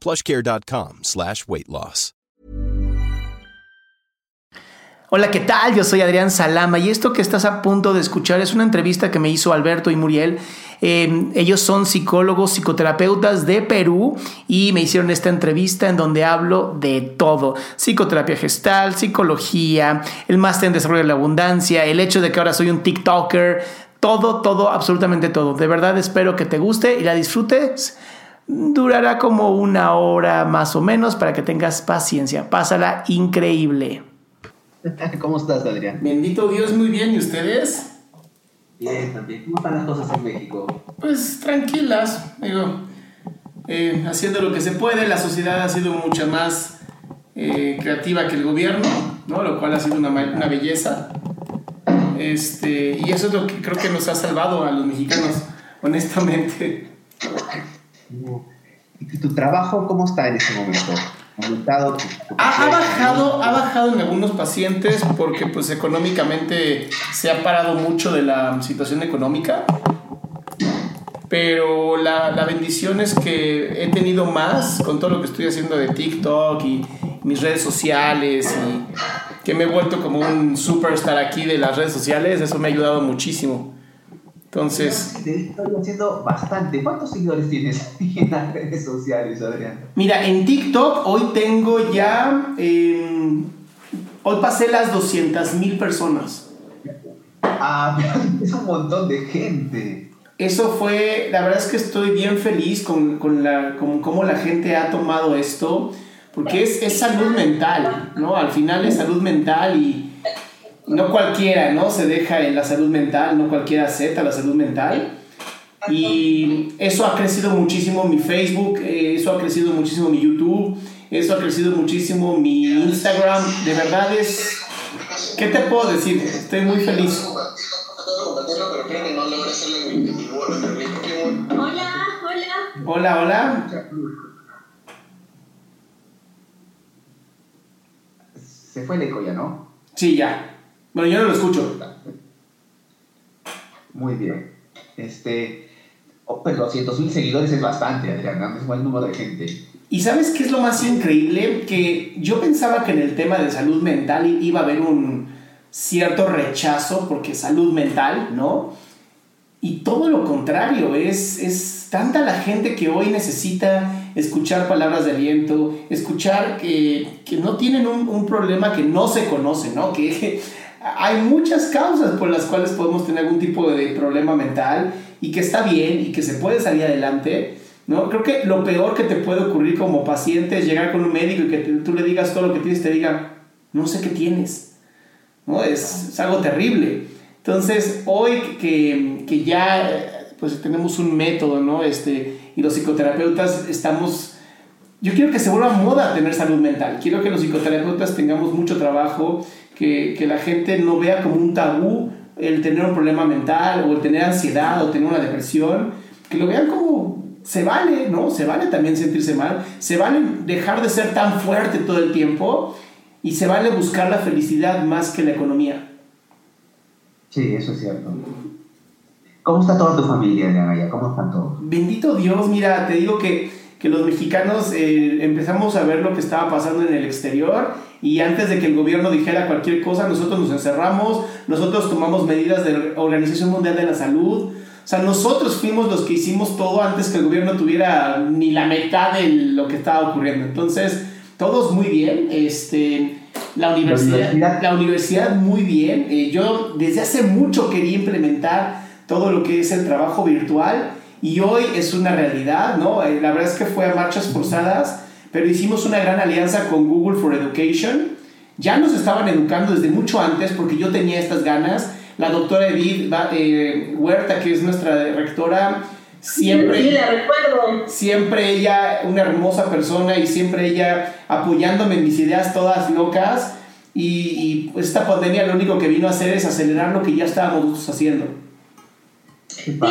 plushcare.com slash weight loss. Hola, ¿qué tal? Yo soy Adrián Salama y esto que estás a punto de escuchar es una entrevista que me hizo Alberto y Muriel. Eh, ellos son psicólogos, psicoterapeutas de Perú y me hicieron esta entrevista en donde hablo de todo. Psicoterapia gestal, psicología, el máster en desarrollo de la abundancia, el hecho de que ahora soy un TikToker, todo, todo, absolutamente todo. De verdad espero que te guste y la disfrutes. Durará como una hora más o menos para que tengas paciencia. Pásala increíble. ¿Cómo estás, Adrián? Bendito Dios, muy bien. ¿Y ustedes? Bien, también. ¿Cómo están las cosas en México? Pues tranquilas, digo, eh, haciendo lo que se puede. La sociedad ha sido mucha más eh, creativa que el gobierno, ¿no? Lo cual ha sido una, una belleza. Este, y eso es lo que creo que nos ha salvado a los mexicanos, honestamente. ¿Y tu trabajo cómo está en este momento? ¿Aumentado? Ha, ha, bajado, ha bajado en algunos pacientes porque pues económicamente se ha parado mucho de la situación económica. Pero la, la bendición es que he tenido más con todo lo que estoy haciendo de TikTok y mis redes sociales y que me he vuelto como un superstar aquí de las redes sociales. Eso me ha ayudado muchísimo. Entonces. Te estoy haciendo bastante. ¿Cuántos seguidores tienes en las redes sociales, Adrián? Mira, en TikTok hoy tengo ya. Eh, hoy pasé las 200 mil personas. Ah, es un montón de gente. Eso fue. La verdad es que estoy bien feliz con, con, la, con cómo la gente ha tomado esto. Porque es, es salud mental, ¿no? Al final es salud mental y no cualquiera, ¿no? Se deja en la salud mental, no cualquiera acepta la salud mental. Y eso ha crecido muchísimo mi Facebook, eh, eso ha crecido muchísimo mi YouTube, eso ha crecido muchísimo mi Instagram. De verdad es... ¿Qué te puedo decir? Estoy muy feliz. Hola, hola. Hola, hola. Se fue el eco ya, ¿no? Sí, ya. Bueno, yo no lo escucho. Muy bien. Este, oh, pues 200 mil seguidores es bastante, Adrián, es buen número de gente. ¿Y sabes qué es lo más increíble? Que yo pensaba que en el tema de salud mental iba a haber un cierto rechazo porque salud mental, ¿no? Y todo lo contrario, es, es tanta la gente que hoy necesita escuchar palabras de aliento, escuchar que, que no tienen un, un, problema que no se conoce, ¿no? Que hay muchas causas por las cuales podemos tener algún tipo de problema mental y que está bien y que se puede salir adelante. ¿no? Creo que lo peor que te puede ocurrir como paciente es llegar con un médico y que tú le digas todo lo que tienes y te diga, no sé qué tienes. ¿no? Es, es algo terrible. Entonces, hoy que, que, ya pues, tenemos un método ¿no? este, y los psicoterapeutas estamos... Yo quiero que se vuelva moda tener salud mental. Quiero que los psicoterapeutas tengamos mucho trabajo que, que, la gente no vea como un tabú el tener un problema mental o el tener ansiedad o tener una depresión, que lo vean como se vale, ¿no? Se vale también sentirse mal, se vale dejar de ser tan fuerte todo el tiempo y se vale buscar la felicidad más que la economía. Sí, eso es cierto. ¿Cómo está toda tu familia, Adrián, ¿Cómo están todos? Bendito Dios, mira, te digo que, que los mexicanos eh, empezamos a ver lo que estaba pasando en el exterior y antes de que el gobierno dijera cualquier cosa, nosotros nos encerramos, nosotros tomamos medidas de la Organización Mundial de la Salud. O sea, nosotros fuimos los que hicimos todo antes que el gobierno tuviera ni la mitad de lo que estaba ocurriendo. Entonces, todos muy bien. Este, la universidad, la universidad, muy bien. Eh, yo desde hace mucho quería implementar todo lo que es el trabajo virtual y hoy es una realidad, ¿no? Eh, la verdad es que fue a marchas forzadas, pero hicimos una gran alianza con Google for Education. Ya nos estaban educando desde mucho antes porque yo tenía estas ganas. La doctora Edith eh, Huerta, que es nuestra rectora, siempre, sí, la recuerdo. siempre ella, una hermosa persona y siempre ella apoyándome en mis ideas todas locas. Y, y esta pandemia lo único que vino a hacer es acelerar lo que ya estábamos haciendo. Sí, yo,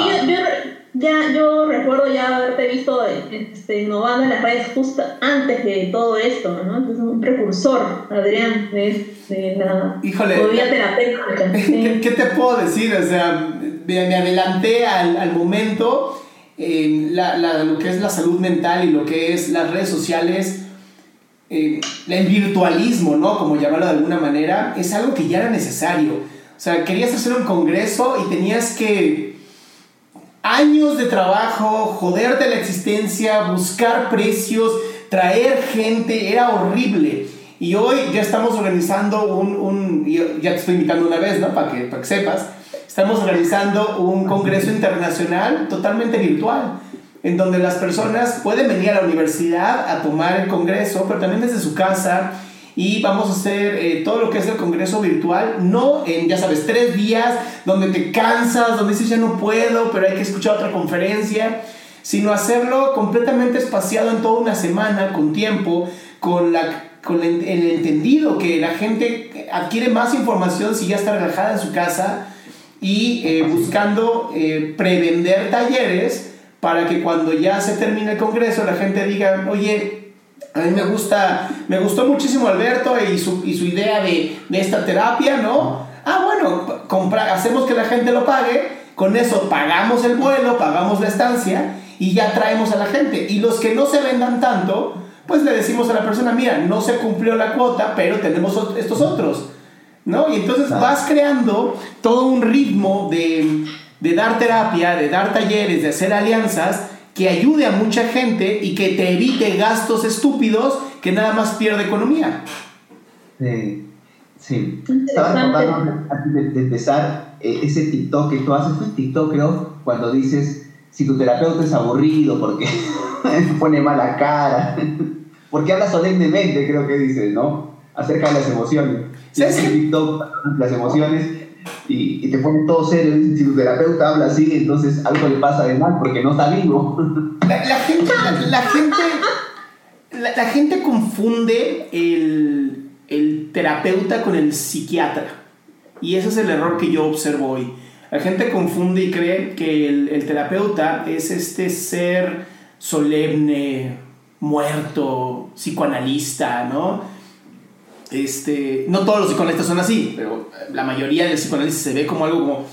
ya, yo recuerdo ya haberte visto este, innovando en las redes justo antes de todo esto, ¿no? Entonces, un precursor, Adrián, de, de la Híjole, terapéutica. ¿Qué, te puedo decir? O sea, me, adelanté al, al momento. Eh, la, la, lo que es la salud mental y lo que es las redes sociales, eh, el virtualismo, ¿no? Como llamarlo de alguna manera, es algo que ya era necesario. O sea, querías hacer un congreso y tenías que años de trabajo, joderte la existencia, buscar precios, traer gente, era horrible. Y hoy ya estamos organizando un, un ya te estoy invitando una vez, ¿no? Para que, para que sepas, estamos organizando un congreso internacional totalmente virtual, en donde las personas pueden venir a la universidad a tomar el congreso, pero también desde su casa y vamos a hacer eh, todo lo que es el congreso virtual, no en, ya sabes, tres días donde te cansas, donde dices ya no puedo, pero hay que escuchar otra conferencia, sino hacerlo completamente espaciado en toda una semana, con tiempo, con, la, con el, entendido que la gente adquiere más información si ya está relajada en su casa y eh, buscando eh, prevender talleres para que cuando ya se termine el congreso la gente diga, oye, a mí me gusta, me gustó muchísimo Alberto y su, y su idea de, de, esta terapia, ¿no? Ah, bueno, compra, hacemos que la gente lo pague, con eso pagamos el vuelo, pagamos la estancia y ya traemos a la gente. Y los que no se vendan tanto, pues le decimos a la persona, mira, no se cumplió la cuota, pero tenemos estos otros, ¿no? Y entonces vas creando todo un ritmo de, de dar terapia, de dar talleres, de hacer alianzas que ayude a mucha gente y que te evite gastos estúpidos que nada más pierde economía. Sí, sí. Estaba recordando antes de, empezar eh, ese TikTok que tú haces, fue TikTok creo, cuando dices, si tu terapeuta es aburrido porque pone mala cara, porque habla solemnemente, creo que dices, ¿no? Acerca de las emociones. ¿Sabes TikTok, las emociones y, te pone todo serio. Si tu terapeuta habla así, entonces algo le pasa de mal porque no está vivo. La, gente, la, gente, la, gente confunde el, el terapeuta con el psiquiatra. Y ese es el error que yo observo hoy. La gente confunde y cree que el, terapeuta es este ser solemne, muerto, psicoanalista, ¿no? Este, no todos los psicoanalistas son así, pero la mayoría del psicoanálisis se ve como algo como,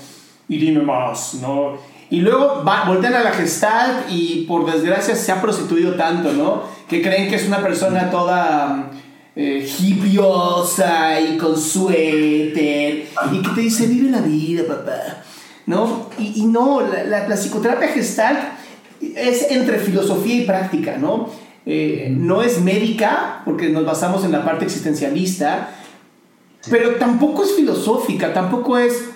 y dime más, ¿no? Y luego va, voltean a la gestalt y por desgracia se ha prostituido tanto, ¿no? Que creen que es una persona toda eh, hipiosa y con suéter y que te dice, vive la vida, papá, ¿no? Y, no, la, la, la psicoterapia gestalt es entre filosofía y práctica, ¿no? Eh, no es médica, porque nos basamos en la parte existencialista, pero tampoco es filosófica, tampoco es,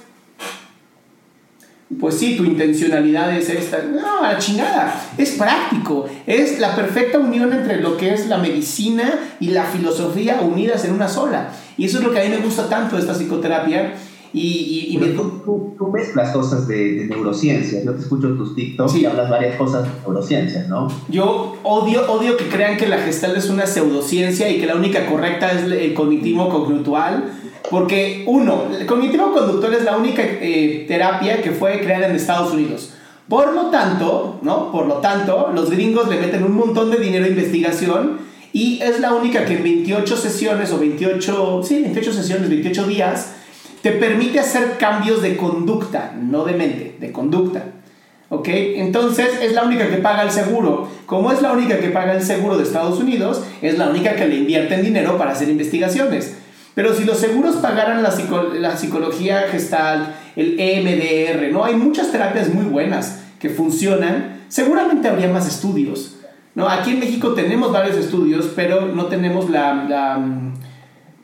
pues sí, tu intencionalidad es esta. No, a la chingada. Es práctico. Es la perfecta unión entre lo que es la medicina y la filosofía unidas en una sola. Y eso es lo que a mí me gusta tanto de esta psicoterapia y, y, tú, tú, mezclas cosas de, neurociencias. Yo te escucho tus TikToks y hablas varias cosas de neurociencias, ¿no? Yo odio, odio que crean que la gestal es una pseudociencia y que la única correcta es el cognitivo conductual. Porque, uno, el cognitivo conductual es la única eh, terapia que fue creada en Estados Unidos. Por lo tanto, ¿no? Por lo tanto, los gringos le meten un montón de dinero a investigación y es la única que en 28 sesiones o 28, sí, 28 sesiones, 28 días, te permite hacer cambios de conducta, no de mente, de conducta. ¿Ok? Entonces es la única que paga el seguro. Como es la única que paga el seguro de Estados Unidos, es la única que le invierte en dinero para hacer investigaciones. Pero si los seguros pagaran la, la psicología gestal, el EMDR, ¿no? Hay muchas terapias muy buenas que funcionan, seguramente habría más estudios. ¿no? Aquí en México tenemos varios estudios, pero no tenemos la, la,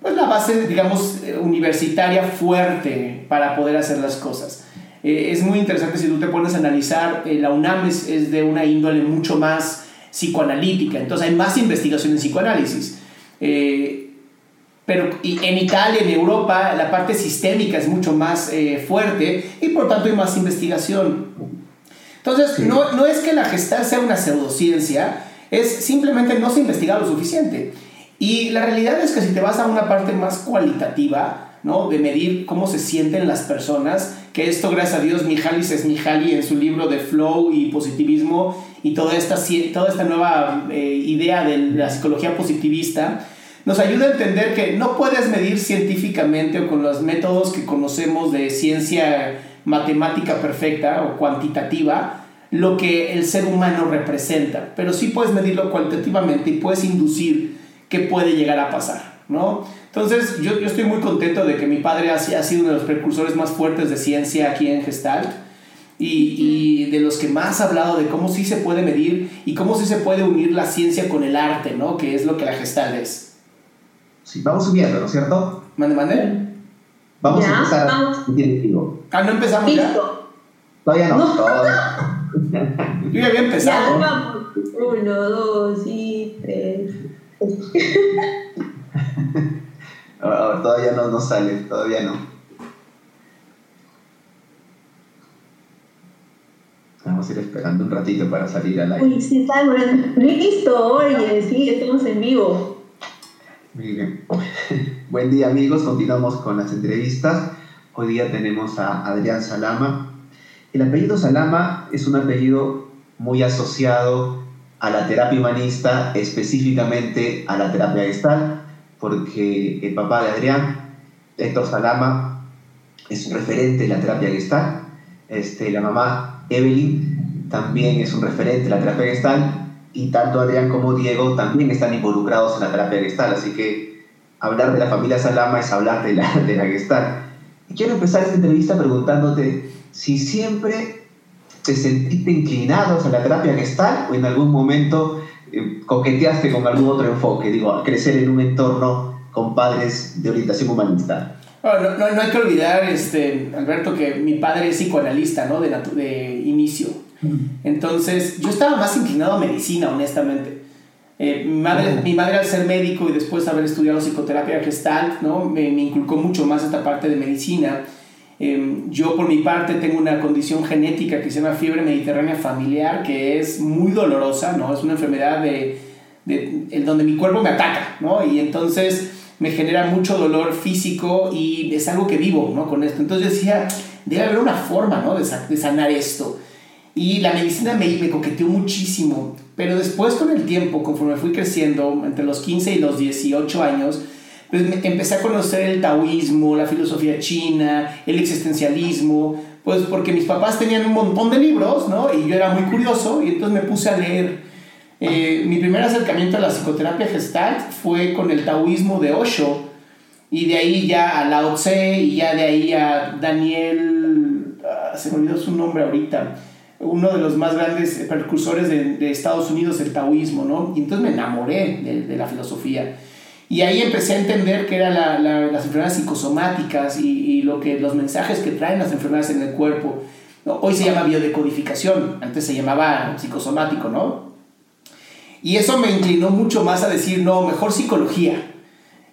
pues la base, digamos, universitaria fuerte para poder hacer las cosas. Eh, es muy interesante si tú te pones a analizar, eh, la UNAM es, de una índole mucho más psicoanalítica, entonces hay más investigación en psicoanálisis. Eh, pero en Italia, en Europa, la parte sistémica es mucho más fuerte y por tanto hay más investigación. Entonces, no, no es que la gestal sea una pseudociencia, es simplemente no se investiga lo suficiente. Y la realidad es que si te vas a una parte más cualitativa, ¿no? De medir cómo se sienten las personas, que esto, gracias a Dios, Mihaly Csikszentmihalyi en su libro de Flow y Positivismo y toda esta, toda esta nueva eh, idea de la psicología positivista, nos ayuda a entender que no puedes medir científicamente o con los métodos que conocemos de ciencia matemática perfecta o cuantitativa lo que el ser humano representa, pero sí puedes medirlo cualitativamente y puedes inducir qué puede llegar a pasar, ¿no? Entonces, yo, yo, estoy muy contento de que mi padre ha, ha, sido uno de los precursores más fuertes de ciencia aquí en Gestalt y, y, de los que más ha hablado de cómo sí se puede medir y cómo sí se puede unir la ciencia con el arte, ¿no? Que es lo que la Gestalt es. Sí, vamos subiendo, ¿no es cierto? Mande, mande. Vamos a empezar. Vamos. Ah, ¿no empezamos Listo. ya? Todavía no. No. Todavía. Yo ya había Ya, empezado. vamos. Uno, dos y tres. A ver, a ver, todavía no, no sale, todavía no. Vamos a ir esperando un ratito para salir al aire. Uy, sí. Listo, oye, sí, estamos en vivo. Muy bien. Buen día amigos, continuamos con las entrevistas. Hoy día tenemos a Adrián Salama. El apellido Salama es un apellido muy asociado a la terapia humanista, específicamente a la terapia gestal, porque el papá de Adrián, Héctor Salama, es un referente en la terapia gestal. Este, la mamá, Evelyn, también es un referente en la terapia gestal. Y tanto Adrián como Diego también están involucrados en la terapia gestal. Así que hablar de la familia Salama es hablar de la, de la gestal. Y quiero empezar esta entrevista preguntándote si siempre te sentiste inclinado hacia la terapia gestal o en algún momento eh, coqueteaste con algún otro enfoque, digo, a crecer en un entorno con padres de orientación humanista. No, no, no, no hay que olvidar, este, Alberto, que mi padre es psicoanalista, ¿no? De, de inicio. Entonces, yo estaba más inclinado a medicina, honestamente. Eh, mi, madre, mi madre, al ser médico y después haber estudiado psicoterapia gestalt, ¿no? Me, me inculcó mucho más esta parte de medicina. Eh, yo, por mi parte, tengo una condición genética que se llama fiebre mediterránea familiar, que es muy dolorosa, ¿no? Es una enfermedad de, de, en donde mi cuerpo me ataca, ¿no? Y entonces me genera mucho dolor físico y es algo que vivo, ¿no? Con esto. Entonces decía, debe haber una forma, ¿no? De, de sanar esto. Y la medicina me, me coqueteó muchísimo, pero después con el tiempo, conforme fui creciendo, entre los 15 y los 18 años, me- empecé a conocer el taoísmo, la filosofía china, el existencialismo, pues porque mis papás tenían un montón de libros, ¿no? Y yo era muy curioso y entonces me puse a leer. Eh, mi primer acercamiento a la psicoterapia gestalt fue con el taoísmo de Osho y de ahí ya a Lao Tse y ya de ahí a Daniel, ah, se me olvidó su nombre ahorita, uno de los más grandes precursores de, de Estados Unidos del taoísmo, ¿no? Y entonces me enamoré de, de la filosofía. Y ahí empecé a entender que eran la, la, las enfermedades psicosomáticas y, y, lo que, los mensajes que traen las enfermedades en el cuerpo. Hoy se llama biodecodificación, antes se llamaba psicosomático, ¿no? Y eso me inclinó mucho más a decir, no, mejor psicología.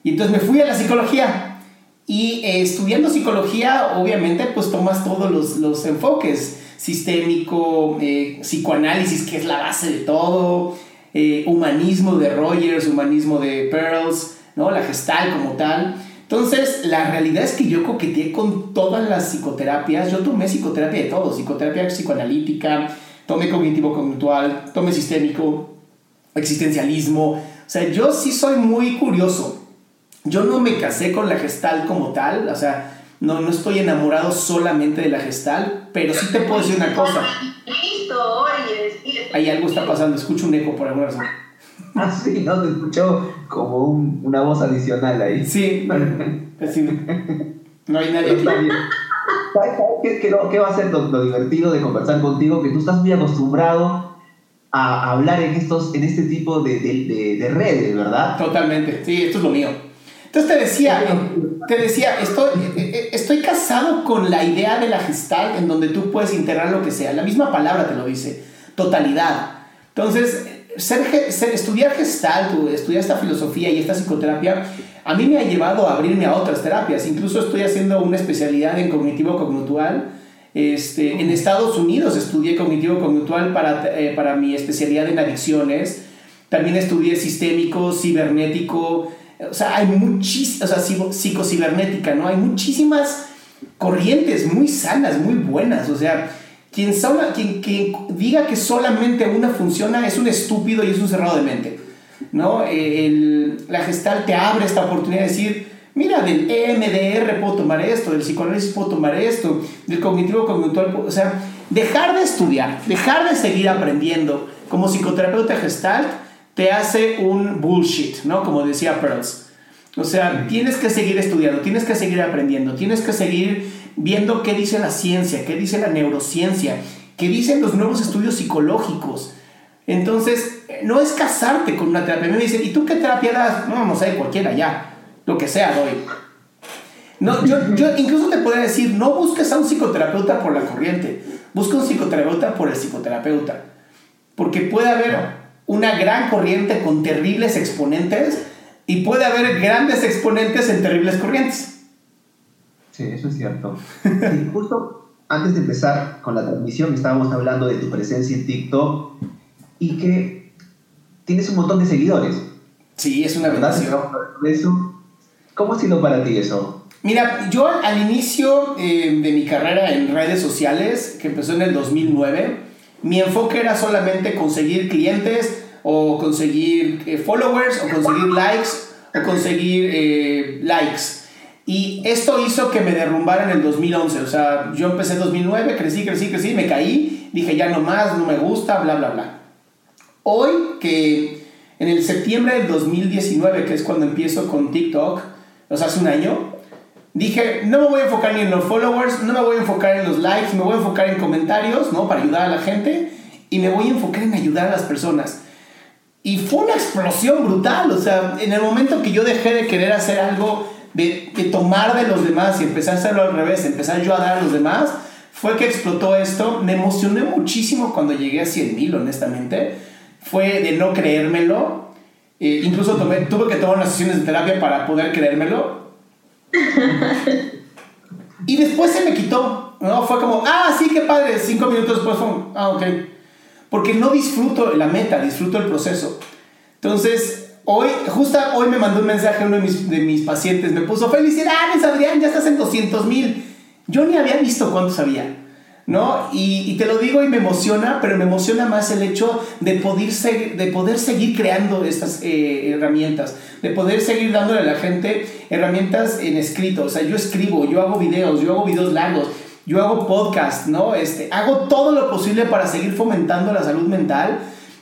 Y entonces me fui a la psicología. Y eh, estudiando psicología, obviamente, pues tomas todos los, los enfoques. Sistémico, eh, psicoanálisis, que es la base de todo, eh, humanismo de Rogers, humanismo de Pearls, ¿no? La gestal como tal. Entonces, la realidad es que yo coqueteé con todas las psicoterapias. Yo tomé psicoterapia de todo, psicoterapia psicoanalítica, tomé cognitivo-conductual, tomé sistémico, existencialismo. O sea, yo sí soy muy curioso. Yo no me casé con la gestal como tal, o sea, no, no estoy enamorado solamente de la gestal, pero sí te puedo decir una cosa. Ahí algo está pasando, escucho un eco por alguna razón. Ah, sí, no, te escuchó como una voz adicional ahí. Sí, no hay nadie aquí. ¿Qué, qué, va a ser lo, divertido de conversar contigo? Que tú estás muy acostumbrado a hablar en, estos, en este tipo de, de, de redes, ¿verdad? Totalmente, sí, esto es lo mío. Entonces te decía, te decía, estoy, eh, eh, estoy casado con la idea de la gestal en donde tú puedes integrar lo que sea. La misma palabra te lo dice, totalidad. Entonces, estudiar gestal, estudiar esta filosofía y esta psicoterapia, a mí me ha llevado a abrirme a otras terapias. Incluso estoy haciendo una especialidad en cognitivo cognitual. Este, en Estados Unidos estudié cognitivo cognitual para, eh, para mi especialidad en adicciones. También estudié sistémico, cibernético, o sea, hay muchísimas, o sea, psicocibernética, ¿no? Hay muchísimas corrientes muy sanas, muy buenas. O sea, quien, quien, quien diga que solamente una funciona es un estúpido y es un cerrado de mente, ¿no? El, la gestal te abre esta oportunidad de decir, mira, del EMDR puedo tomar esto, del psicoanálisis puedo tomar esto, del cognitivo cognitual, o sea, dejar de estudiar, dejar de seguir aprendiendo como psicoterapeuta gestal te hace un bullshit, ¿no? Como decía Pearls. O sea, tienes que seguir estudiando, tienes que seguir aprendiendo, tienes que seguir viendo qué dice la ciencia, qué dice la neurociencia, qué dicen los nuevos estudios psicológicos. Entonces, no es casarte con una terapia. Me dicen, ¿y tú qué terapia das? No, no sé, cualquiera ya, lo que sea doy. No, yo, yo incluso te podría decir, no busques a un psicoterapeuta por la corriente, busca un psicoterapeuta por el psicoterapeuta. Porque puede haber una gran corriente con terribles exponentes y puede haber grandes exponentes en terribles corrientes. Sí, eso es cierto. justo antes de empezar con la transmisión estábamos hablando de tu presencia en TikTok y que tienes un montón de seguidores. Sí, es una verdad. ¿Cómo ha sido para ti eso? Mira, yo al inicio eh, de mi carrera en redes sociales, que empezó en el 2009, mi enfoque era solamente conseguir clientes o conseguir eh, followers o conseguir likes o conseguir eh, likes. Y esto hizo que me derrumbara en el 2011. O sea, yo empecé en 2009, crecí, crecí, crecí, me caí, dije ya no más, no me gusta, bla, bla, bla. Hoy que en el septiembre del 2019, que es cuando empiezo con TikTok, o sea, hace un año, dije, no me voy a enfocar ni en los followers, no me voy a enfocar en los likes, me voy a enfocar en comentarios, ¿no? Para ayudar a la gente y me voy a enfocar en ayudar a las personas. Y fue una explosión brutal, o sea, en el momento que yo dejé de querer hacer algo, de, de tomar de los demás y empezar a hacerlo al revés, empezar yo a dar a los demás, fue que explotó esto. Me emocioné muchísimo cuando llegué a 100 mil, honestamente. Fue de no creérmelo. Eh, incluso tomé, tuve que tomar unas sesiones de terapia para poder creérmelo y después se me quitó, ¿no? Fue como, ah, sí, qué padre. Cinco minutos después fue, ah, ok. Porque no disfruto la meta, disfruto el proceso. Entonces, hoy, justo hoy me mandó un mensaje uno de mis, de mis pacientes, me puso, felicidades, Adrián, ya estás en 200 mil. Yo ni había visto cuántos había. ¿no? Y, te lo digo y me emociona, pero me emociona más el hecho de poder, de poder seguir creando estas eh, herramientas, de poder seguir dándole a la gente herramientas en escrito. O sea, yo escribo, yo hago videos, yo hago videos largos, yo hago podcast, ¿no? Este, hago todo lo posible para seguir fomentando la salud mental.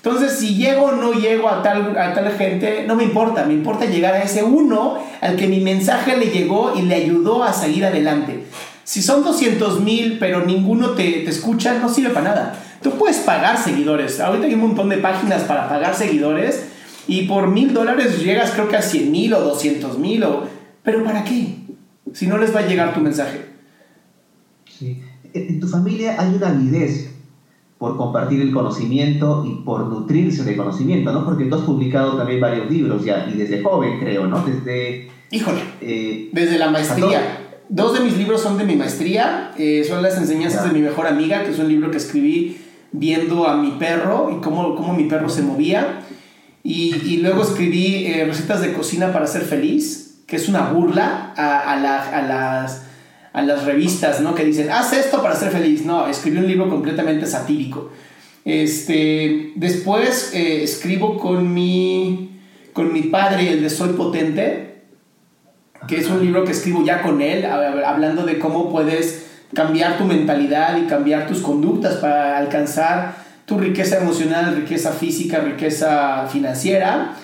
Entonces, si llego o no llego a tal, a tal gente, no me importa, me importa llegar a ese uno al que mi mensaje le llegó y le ayudó a seguir adelante. Si son 200 mil, pero ninguno te, te, escucha, no sirve para nada. Tú puedes pagar seguidores. Ahorita hay un montón de páginas para pagar seguidores y por mil dólares llegas creo que a 100 mil o 200 mil. O... Pero ¿para qué? Si no les va a llegar tu mensaje. Sí. En tu familia hay una avidez por compartir el conocimiento y por nutrirse de conocimiento, ¿no? Porque tú has publicado también varios libros ya, y desde joven creo, ¿no? Desde... Híjole, eh, desde la maestría. Dos de mis libros son de mi maestría, eh, son las enseñanzas de mi mejor amiga, que es un libro que escribí viendo a mi perro y cómo, cómo mi perro se movía. Y, y luego escribí eh, recetas de cocina para ser feliz, que es una burla a, a, la, a, las, a las revistas, ¿no? Que dicen, haz esto para ser feliz. No, escribí un libro completamente satírico. Este, después eh, escribo con mi, con mi padre el de Soy Potente, que es un libro que escribo ya con él, hablando de cómo puedes cambiar tu mentalidad y cambiar tus conductas para alcanzar tu riqueza emocional, riqueza física, riqueza financiera.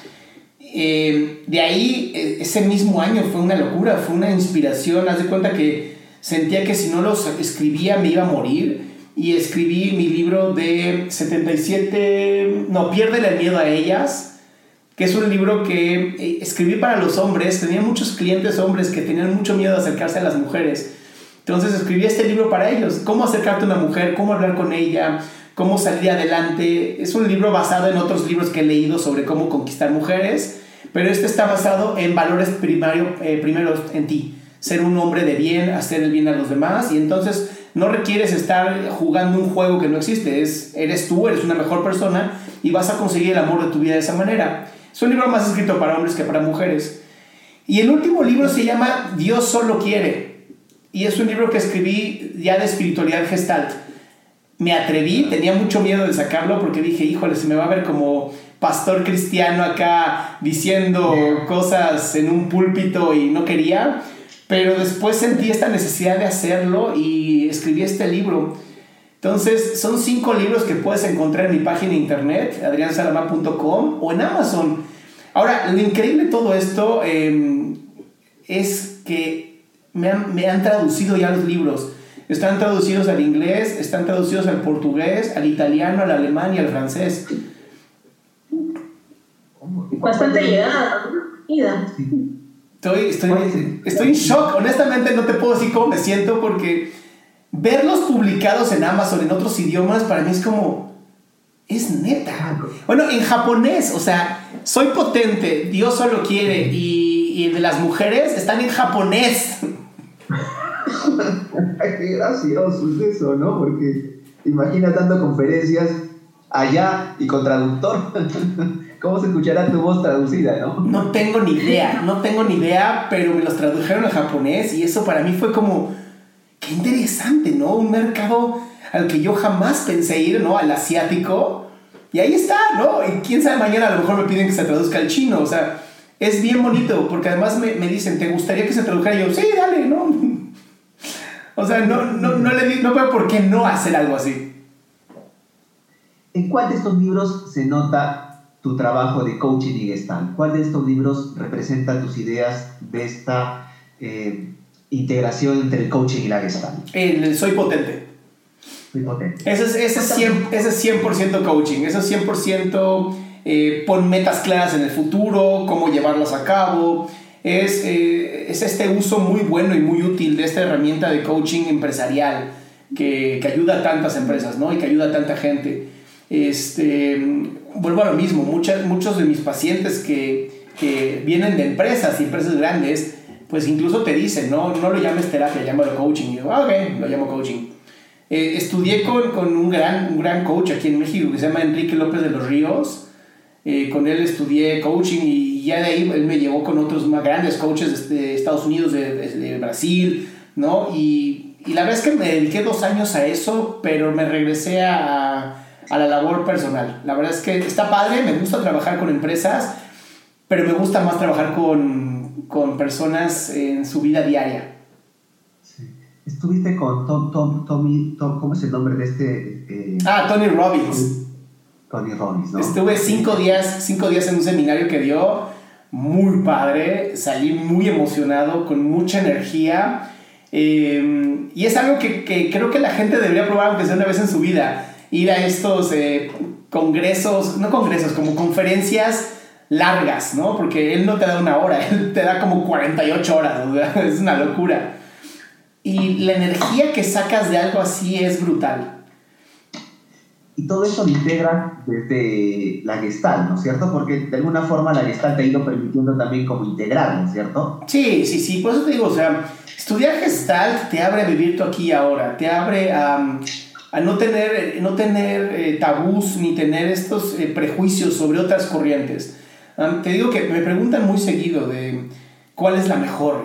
Eh, de ahí, e, ese mismo año fue una locura, fue una inspiración. Haz de cuenta que sentía que si no los escribía me iba a morir. Y escribí mi libro de 77, no, Pierde el miedo a ellas, que es un libro que eh, escribí para los hombres. Tenía muchos clientes hombres que tenían mucho miedo de acercarse a las mujeres. Entonces escribí este libro para ellos. Cómo acercarte a una mujer, cómo hablar con ella, cómo salir adelante. Es un libro basado en otros libros que he leído sobre cómo conquistar mujeres, pero este está basado en valores primario, eh, primeros en ti. Ser un hombre de bien, hacer el bien a los demás y entonces no requieres estar jugando un juego que no existe. Es, eres tú, eres una mejor persona y vas a conseguir el amor de tu vida de esa manera. Es un libro más escrito para hombres que para mujeres. Y el último libro se llama Dios solo quiere. Y es un libro que escribí ya de espiritualidad gestalt. Me atreví, tenía mucho miedo de sacarlo porque dije, híjole, se me va a ver como pastor cristiano acá diciendo cosas en un púlpito y no quería. Pero después sentí esta necesidad de hacerlo y escribí este libro. Entonces, son cinco libros que puedes encontrar en mi página de internet, adriansalama.com o en Amazon. Ahora, lo increíble de todo esto em, es que me han, traducido ya los libros. Están traducidos al inglés, están traducidos al portugués, al italiano, al alemán y al francés. Bastante llegada, Estoy, estoy, estoy en shock. Honestamente no te puedo decir cómo me siento porque verlos publicados en Amazon en otros idiomas para mí es como... Es neta. Bueno, en japonés, o sea, soy potente, Dios solo quiere y, y de las mujeres están en japonés. Qué gracioso es eso, ¿no? Porque imagina tanto conferencias allá y con traductor. ¿Cómo se escuchará tu voz traducida, no? No tengo ni idea, no tengo ni idea, pero me los tradujeron al japonés y eso para mí fue como, qué interesante, ¿no? Un mercado al que yo jamás pensé ir, ¿no? Al asiático. Y ahí está, ¿no? Y quién sabe, mañana a lo mejor me piden que se traduzca al chino, o sea, es bien bonito, porque además me, me dicen, ¿te gustaría que se tradujera? Y yo, sí, dale, ¿no? O sea, no, no, no, le, no veo por qué no hacer algo así. ¿En cuál de estos libros se nota tu trabajo de coaching y gestalt? ¿Cuál de estos libros representa tus ideas de esta eh, integración entre el coaching y la gestalt? El Soy Potente. Soy Potente. Ese es, ese es, 100%, ese es 100 coaching, ese es 100% eh, pon metas claras en el futuro, cómo llevarlas a cabo, es, eh, es este uso muy bueno y muy útil de esta herramienta de coaching empresarial que, que ayuda a tantas empresas ¿no? y que ayuda a tanta gente. Este, vuelvo a lo mismo, muchas, muchos de mis pacientes que, que vienen de empresas y empresas grandes, pues incluso te dicen, no, no lo llames terapia, llámalo coaching. Y yo, ah, ok, lo llamo coaching. Eh, estudié con, con, un, gran, un gran coach aquí en México que se llama Enrique López de los Ríos. Eh, con él estudié coaching y ya de ahí él me llevó con otros más grandes coaches de, Estados Unidos, de, Brasil, ¿no? Y, y, la verdad es que me dediqué dos años a eso, pero me regresé a, a la labor personal. La verdad es que está padre, me gusta trabajar con empresas, pero me gusta más trabajar con, con personas en su vida diaria. Estuviste con Tom, Tom, Tommy, Tom, ¿cómo es el nombre de este? Eh? Ah, Tony Robbins. Tony Robbins, ¿no? Estuve cinco días, cinco días en un seminario que dio muy padre, salí muy emocionado, con mucha energía. Em, y es algo que, que, creo que la gente debería probar aunque sea una vez en su vida. Ir a estos eh, congresos, no congresos, como conferencias largas, ¿no? Porque él no te da una hora, él te da como 48 horas, es una locura. Y la energía que sacas de algo así es brutal. Y todo eso lo integra desde la Gestalt, ¿no es cierto? Porque de alguna forma la Gestalt te ha ido permitiendo también como integrarlo, ¿cierto? Sí, sí, sí, por eso te digo, o sea, estudiar Gestalt te abre a vivir tú aquí y ahora, te abre a, a no tener, no tener eh, tabús ni tener estos eh, prejuicios sobre otras corrientes. te digo que me preguntan muy seguido de cuál es la mejor.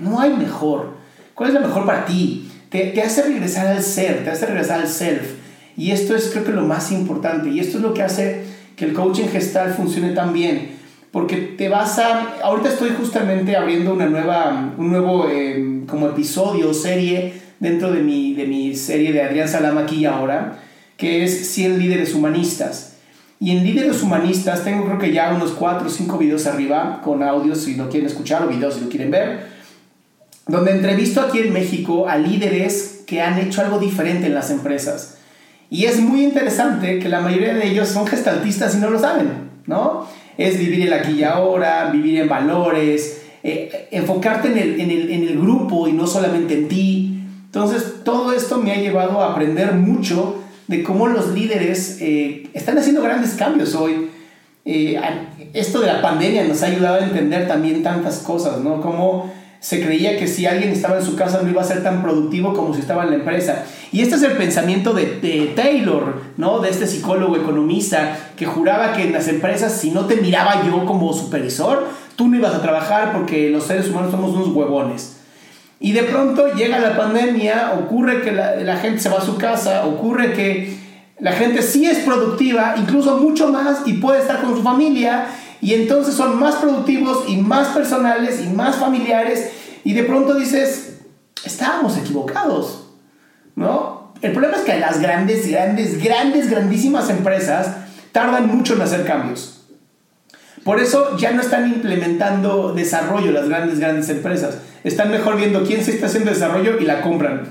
No hay mejor. ¿Cuál es la mejor para ti? Te, te hace regresar al ser, te hace regresar al self y esto es creo que lo más importante y esto es lo que hace que el coaching gestal funcione tan bien. porque te vas a... Ahorita estoy justamente abriendo una nueva, un nuevo eh, como episodio, serie, dentro de mi, de mi serie de Adrián Salama aquí y ahora, que es 100 líderes humanistas. Y en líderes humanistas tengo creo que ya unos 4 o 5 videos arriba, con audios si lo quieren escuchar o videos si lo quieren ver, donde entrevisto aquí en México a líderes que han hecho algo diferente en las empresas. Y es muy interesante que la mayoría de ellos son gestaltistas y no lo saben, ¿no? Es vivir el aquí y ahora, vivir en valores, eh, enfocarte en el, en, el, en el grupo y no solamente en ti. Entonces, todo esto me ha llevado a aprender mucho de cómo los líderes eh, están haciendo grandes cambios hoy. Eh, esto de la pandemia nos ha ayudado a entender también tantas cosas, ¿no? Cómo se creía que si alguien estaba en su casa no iba a ser tan productivo como si estaba en la empresa. Y este es el pensamiento de, de, Taylor, ¿no? De este psicólogo economista que juraba que en las empresas si no te miraba yo como supervisor, tú no ibas a trabajar porque los seres humanos somos unos huevones. Y de pronto llega la pandemia, ocurre que la, la gente se va a su casa, ocurre que la gente sí es productiva, incluso mucho más, y puede estar con su familia, y entonces son más productivos y más personales y más familiares, y de pronto dices, estábamos equivocados, ¿no? El problema es que las grandes, grandes, grandes, grandísimas empresas tardan mucho en hacer cambios. Por eso ya no están implementando desarrollo las grandes, grandes empresas. Están mejor viendo quién se está haciendo desarrollo y la compran.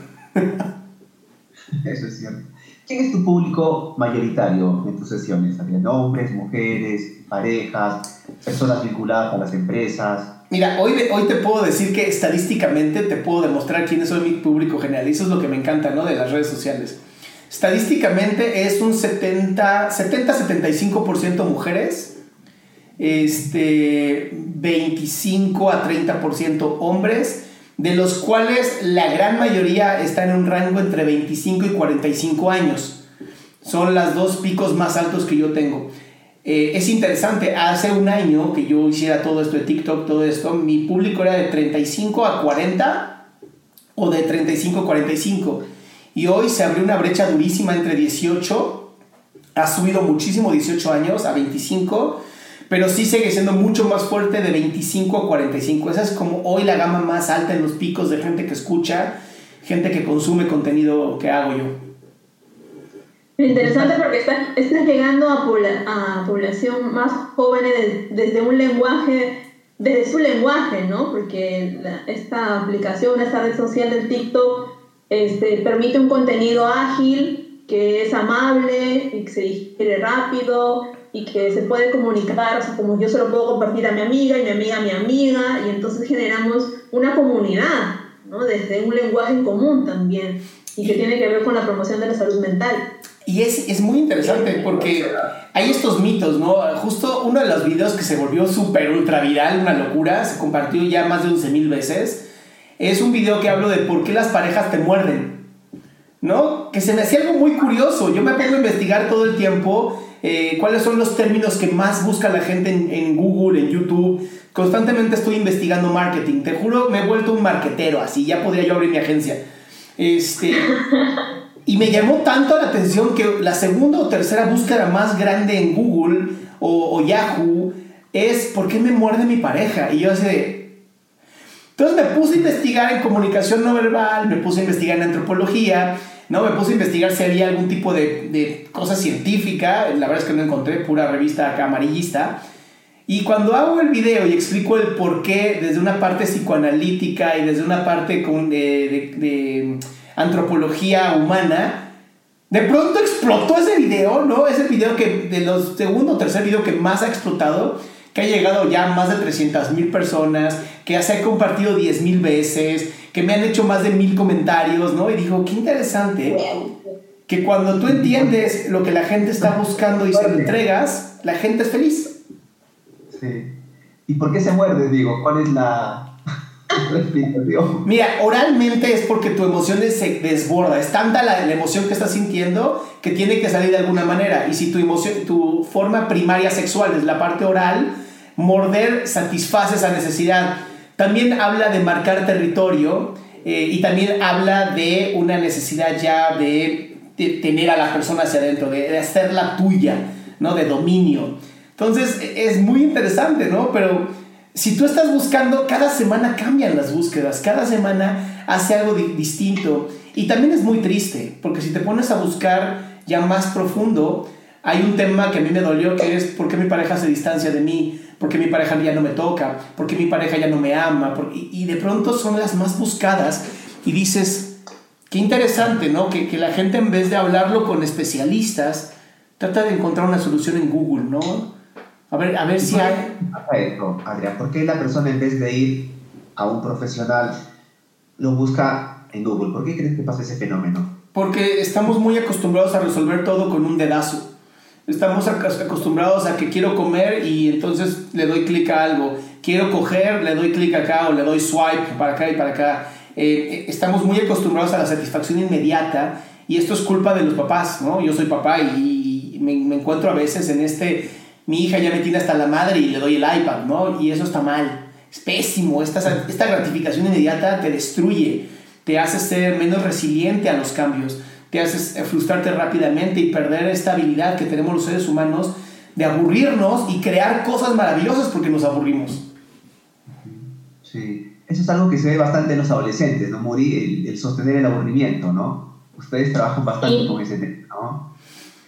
Eso es cierto. ¿Quién es tu público mayoritario en tus sesiones? ¿Habían hombres, mujeres, parejas, personas vinculadas a las empresas? Mira, hoy, hoy te puedo decir que estadísticamente te puedo demostrar quién es mi público general. Y eso es lo que me encanta, ¿no? De las redes sociales. Estadísticamente es un 70-75% mujeres, este, 25 a 30% hombres, de los cuales la gran mayoría está en un rango entre 25 y 45 años. Son las dos picos más altos que yo tengo. Eh, es interesante, hace un año que yo hiciera todo esto de TikTok, todo esto, mi público era de 35 a 40 o de 35 a 45. Y hoy se abrió una brecha durísima entre 18, ha subido muchísimo 18 años a 25 pero sí sigue siendo mucho más fuerte de 25 a 45. Esa es como hoy la gama más alta en los picos de gente que escucha, gente que consume contenido que hago yo. Interesante porque estás, llegando a, población más joven desde un lenguaje, desde su lenguaje, ¿no? Porque esta aplicación, esta red social del TikTok, este, permite un contenido ágil, que es amable, que se digiere rápido, y que se puede comunicar, o sea, como yo se lo puedo compartir a mi amiga y mi amiga a mi amiga, y entonces generamos una comunidad, ¿no? Desde un lenguaje en común también, y que tiene que ver con la promoción de la salud mental. Y es, es muy interesante porque hay estos mitos, ¿no? Justo uno de los videos que se volvió súper ultra viral, una locura, se compartió ya más de 11 mil veces, es un video que hablo de por qué las parejas te muerden, ¿no? Que se me hacía algo muy curioso, yo me pongo a investigar todo el tiempo eh, cuáles son los términos que más busca la gente en, Google, en YouTube. Constantemente estoy investigando marketing. Te juro, me he vuelto un marquetero, así ya podría yo abrir mi agencia. Este, y me llamó tanto la atención que la segunda o tercera búsqueda más grande en Google o, Yahoo es ¿por qué me muerde mi pareja? Y yo así Entonces me puse a investigar en comunicación no verbal, me puse a investigar en antropología no, me puse a investigar si había algún tipo de, de cosa científica. La verdad es que no encontré, pura revista acá amarillista. Y cuando hago el video y explico el por qué desde una parte psicoanalítica y desde una parte con, de, de, antropología humana, de pronto explotó ese video, ¿no? Es el video que, de los segundo o tercer video que más ha explotado, que ha llegado ya a más de 300 mil personas, que se ha compartido 10 mil veces, que me han hecho más de mil comentarios, ¿no? Y dijo, qué interesante que cuando tú entiendes lo que la gente está buscando y se lo entregas, la gente es feliz. Sí. ¿Y por qué se muerde, digo? ¿Cuál es la, explicación? Mira, oralmente es porque tu emoción se desborda. Es tanta la, la, emoción que estás sintiendo que tiene que salir de alguna manera. Y si tu emoción, tu forma primaria sexual es la parte oral, morder satisface esa necesidad también habla de marcar territorio eh, y también habla de una necesidad ya de, tener a la persona hacia adentro, de, hacerla tuya, ¿no? De dominio. Entonces e, es muy interesante, ¿no? Pero si tú estás buscando, cada semana cambian las búsquedas, cada semana hace algo distinto. Y también es muy triste, porque si te pones a buscar ya más profundo, hay un tema que a mí me dolió, que es por qué mi pareja se distancia de mí, por qué mi pareja ya no me toca, por qué mi pareja ya no me ama, y, de pronto son las más buscadas y dices, qué interesante, ¿no? Que, que la gente en vez de hablarlo con especialistas, trata de encontrar una solución en Google, ¿no? A ver, a ver si hay... Adrián, ¿por qué la persona en vez de ir a un profesional lo busca en Google? ¿Por qué crees que pasa ese fenómeno? Porque estamos muy acostumbrados a resolver todo con un dedazo. Estamos acostumbrados a que quiero comer y entonces le doy clic a algo. Quiero coger, le doy clic acá o le doy swipe para acá y para acá. Eh, eh, estamos muy acostumbrados a la satisfacción inmediata y esto es culpa de los papás, ¿no? Yo soy papá y, me, me, encuentro a veces en este, mi hija ya me tiene hasta la madre y le doy el iPad, ¿no? Y eso está mal, es pésimo, esta, esta gratificación inmediata te destruye, te hace ser menos resiliente a los cambios te haces frustrarte rápidamente y perder esta habilidad que tenemos los seres humanos de aburrirnos y crear cosas maravillosas porque nos aburrimos. Sí, eso es algo que se ve bastante en los adolescentes, ¿no? Morir, el, sostener el aburrimiento, ¿no? Ustedes trabajan bastante con ese tema, ¿no?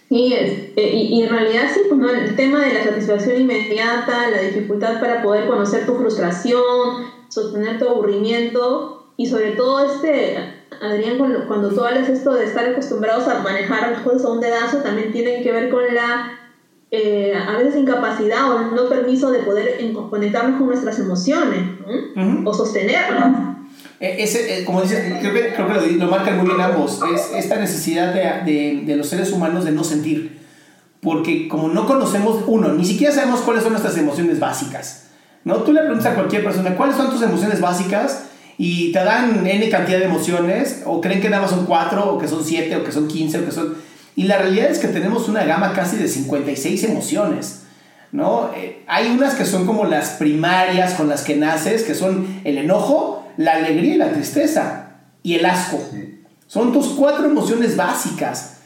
Sí, es, eh, y, en realidad sí, pues, ¿no? el tema de la satisfacción inmediata, la dificultad para poder conocer tu frustración, sostener tu aburrimiento y sobre todo este Adrián, cuando, tú hablas esto de estar acostumbrados a manejar las cosas a un dedazo, también tiene que ver con la, eh, a veces, incapacidad o no permiso de poder conectarnos con nuestras emociones o sostenerlas. E, ese, eh, como dices, creo que, creo que lo, lo, marcan muy bien ambos, es esta necesidad de, de, de los seres humanos de no sentir. Porque como no conocemos, uno, ni siquiera sabemos cuáles son nuestras emociones básicas. ¿no? Tú le preguntas a cualquier persona, ¿cuáles son tus emociones básicas? Y te dan N cantidad de emociones, o creen que nada más son 4, o que son 7, o que son 15, o que son... Y la realidad es que tenemos una gama casi de 56 emociones, ¿no? Eh, hay unas que son como las primarias con las que naces, que son el enojo, la alegría y la tristeza, y el asco. Son tus cuatro emociones básicas.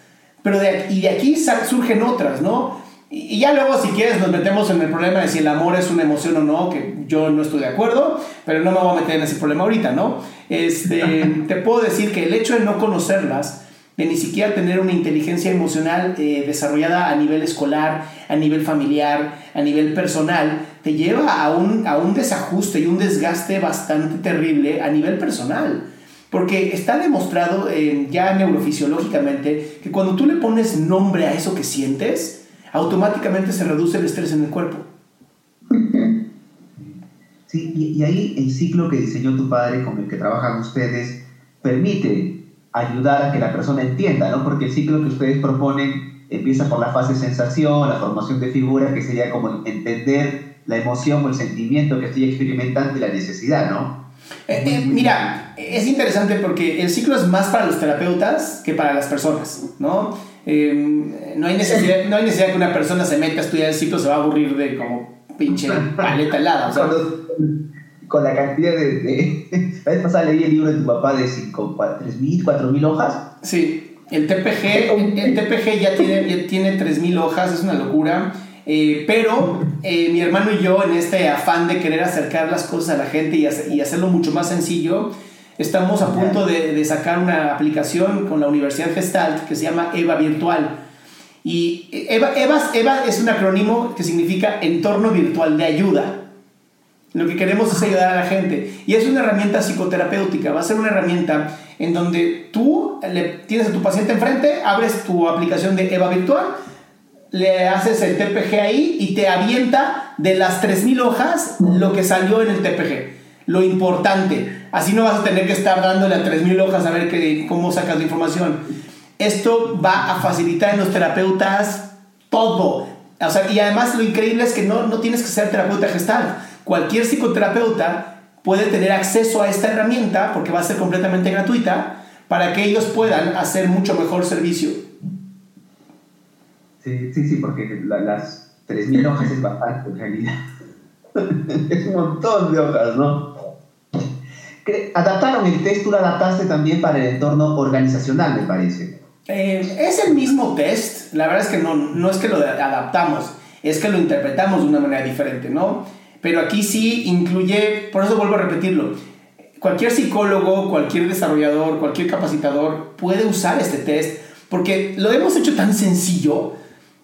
Pero de, y de aquí surgen otras, ¿no? Y ya luego, si quieres, nos metemos en el problema de si el amor es una emoción o no, que yo no estoy de acuerdo, pero no me voy a meter en ese problema ahorita, ¿no? Este, te puedo decir que el hecho de no conocerlas, de ni siquiera tener una inteligencia emocional eh, desarrollada a nivel escolar, a nivel familiar, a nivel personal, te lleva a un, a un desajuste y un desgaste bastante terrible a nivel personal. Porque está demostrado eh, ya neurofisiológicamente que cuando tú le pones nombre a eso que sientes, automáticamente se reduce el estrés en el cuerpo. Sí, y, ahí el ciclo que diseñó tu padre con el que trabajan ustedes permite ayudar a que la persona entienda, ¿no? Porque el ciclo que ustedes proponen empieza por la fase de sensación, la formación de figuras, que sería como entender la emoción o el sentimiento que estoy experimentando y la necesidad, ¿no? Eh, eh, mira, es interesante porque el ciclo es más para los terapeutas que para las personas, ¿no? Em, no, hay necesidad, no hay necesidad que una persona se meta a estudiar el ciclo, se va a aburrir de como pinche paleta helada. con la cantidad de, La vez pasada leí el libro de tu papá de 3.000, 4.000 hojas. Sí, el TPG, el, TPG ya tiene, ya tiene 3.000 hojas, es una locura. Eh, pero eh, mi hermano y yo, en este afán de querer acercar las cosas a la gente y, y hacerlo mucho más sencillo, Estamos a punto de, de, sacar una aplicación con la Universidad Gestalt que se llama EVA Virtual. Y EVA, EVA, EVA es un acrónimo que significa entorno virtual de ayuda. Lo que queremos es ayudar a la gente. Y es una herramienta psicoterapéutica. Va a ser una herramienta en donde tú le tienes a tu paciente enfrente, abres tu aplicación de EVA Virtual, le haces el TPG ahí y te avienta de las 3.000 hojas lo que salió en el TPG lo importante. Así no vas a tener que estar dándole a 3.000 hojas a ver que, cómo sacas la información. Esto va a facilitar en los terapeutas todo. O sea, y además lo increíble es que no, no tienes que ser terapeuta gestal. Cualquier psicoterapeuta puede tener acceso a esta herramienta porque va a ser completamente gratuita para que ellos puedan hacer mucho mejor servicio. Sí, sí, sí, porque las 3.000 hojas es bastante en realidad. es un montón de hojas, ¿no? Adaptaron el test, tú lo adaptaste también para el entorno organizacional, me parece. Eh, es el mismo test, la verdad es que no, no es que lo adaptamos, es que lo interpretamos de una manera diferente, ¿no? Pero aquí sí incluye, por eso vuelvo a repetirlo, cualquier psicólogo, cualquier desarrollador, cualquier capacitador puede usar este test porque lo hemos hecho tan sencillo.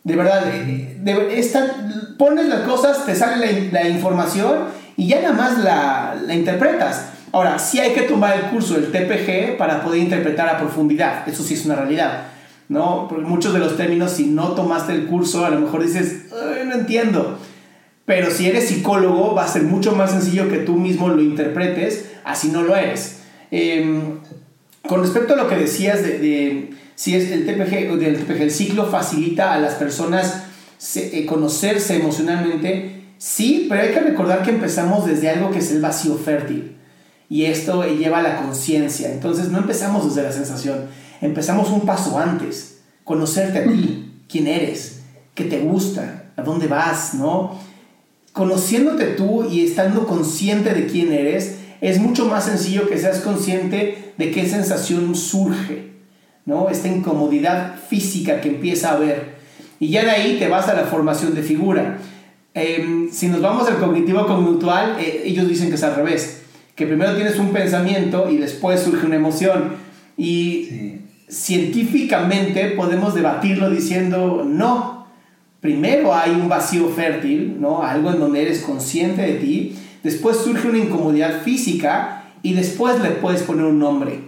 De verdad, de, pones las cosas, te sale la, información y ya nada más la, la, interpretas. Ahora, sí hay que tomar el curso del TPG para poder interpretar a profundidad. Eso sí es una realidad. ¿no? Porque muchos de los términos, si no tomaste el curso, a lo mejor dices, no entiendo. Pero si eres psicólogo, va a ser mucho más sencillo que tú mismo lo interpretes, así no lo eres. Em, con respecto a lo que decías de, si es el TPG, del TPG, el ciclo facilita a las personas eh, conocerse emocionalmente, sí, pero hay que recordar que empezamos desde algo que es el vacío fértil. Y esto lleva a la conciencia. Entonces no empezamos desde la sensación empezamos un paso antes, conocerte a ti, quién eres, qué te gusta, a dónde vas, ¿no? Conociéndote tú y estando consciente de quién eres, es mucho más sencillo que seas consciente de qué sensación surge, ¿no? Esta incomodidad física que empieza a haber. Y ya de ahí te vas a la formación de figura. Em, si nos vamos al cognitivo conductual, eh, ellos dicen que es al revés, que primero tienes un pensamiento y después surge una emoción. Y científicamente podemos debatirlo diciendo no. Primero hay un vacío fértil, ¿no? Algo en donde eres consciente de ti, después surge una incomodidad física y después le puedes poner un nombre.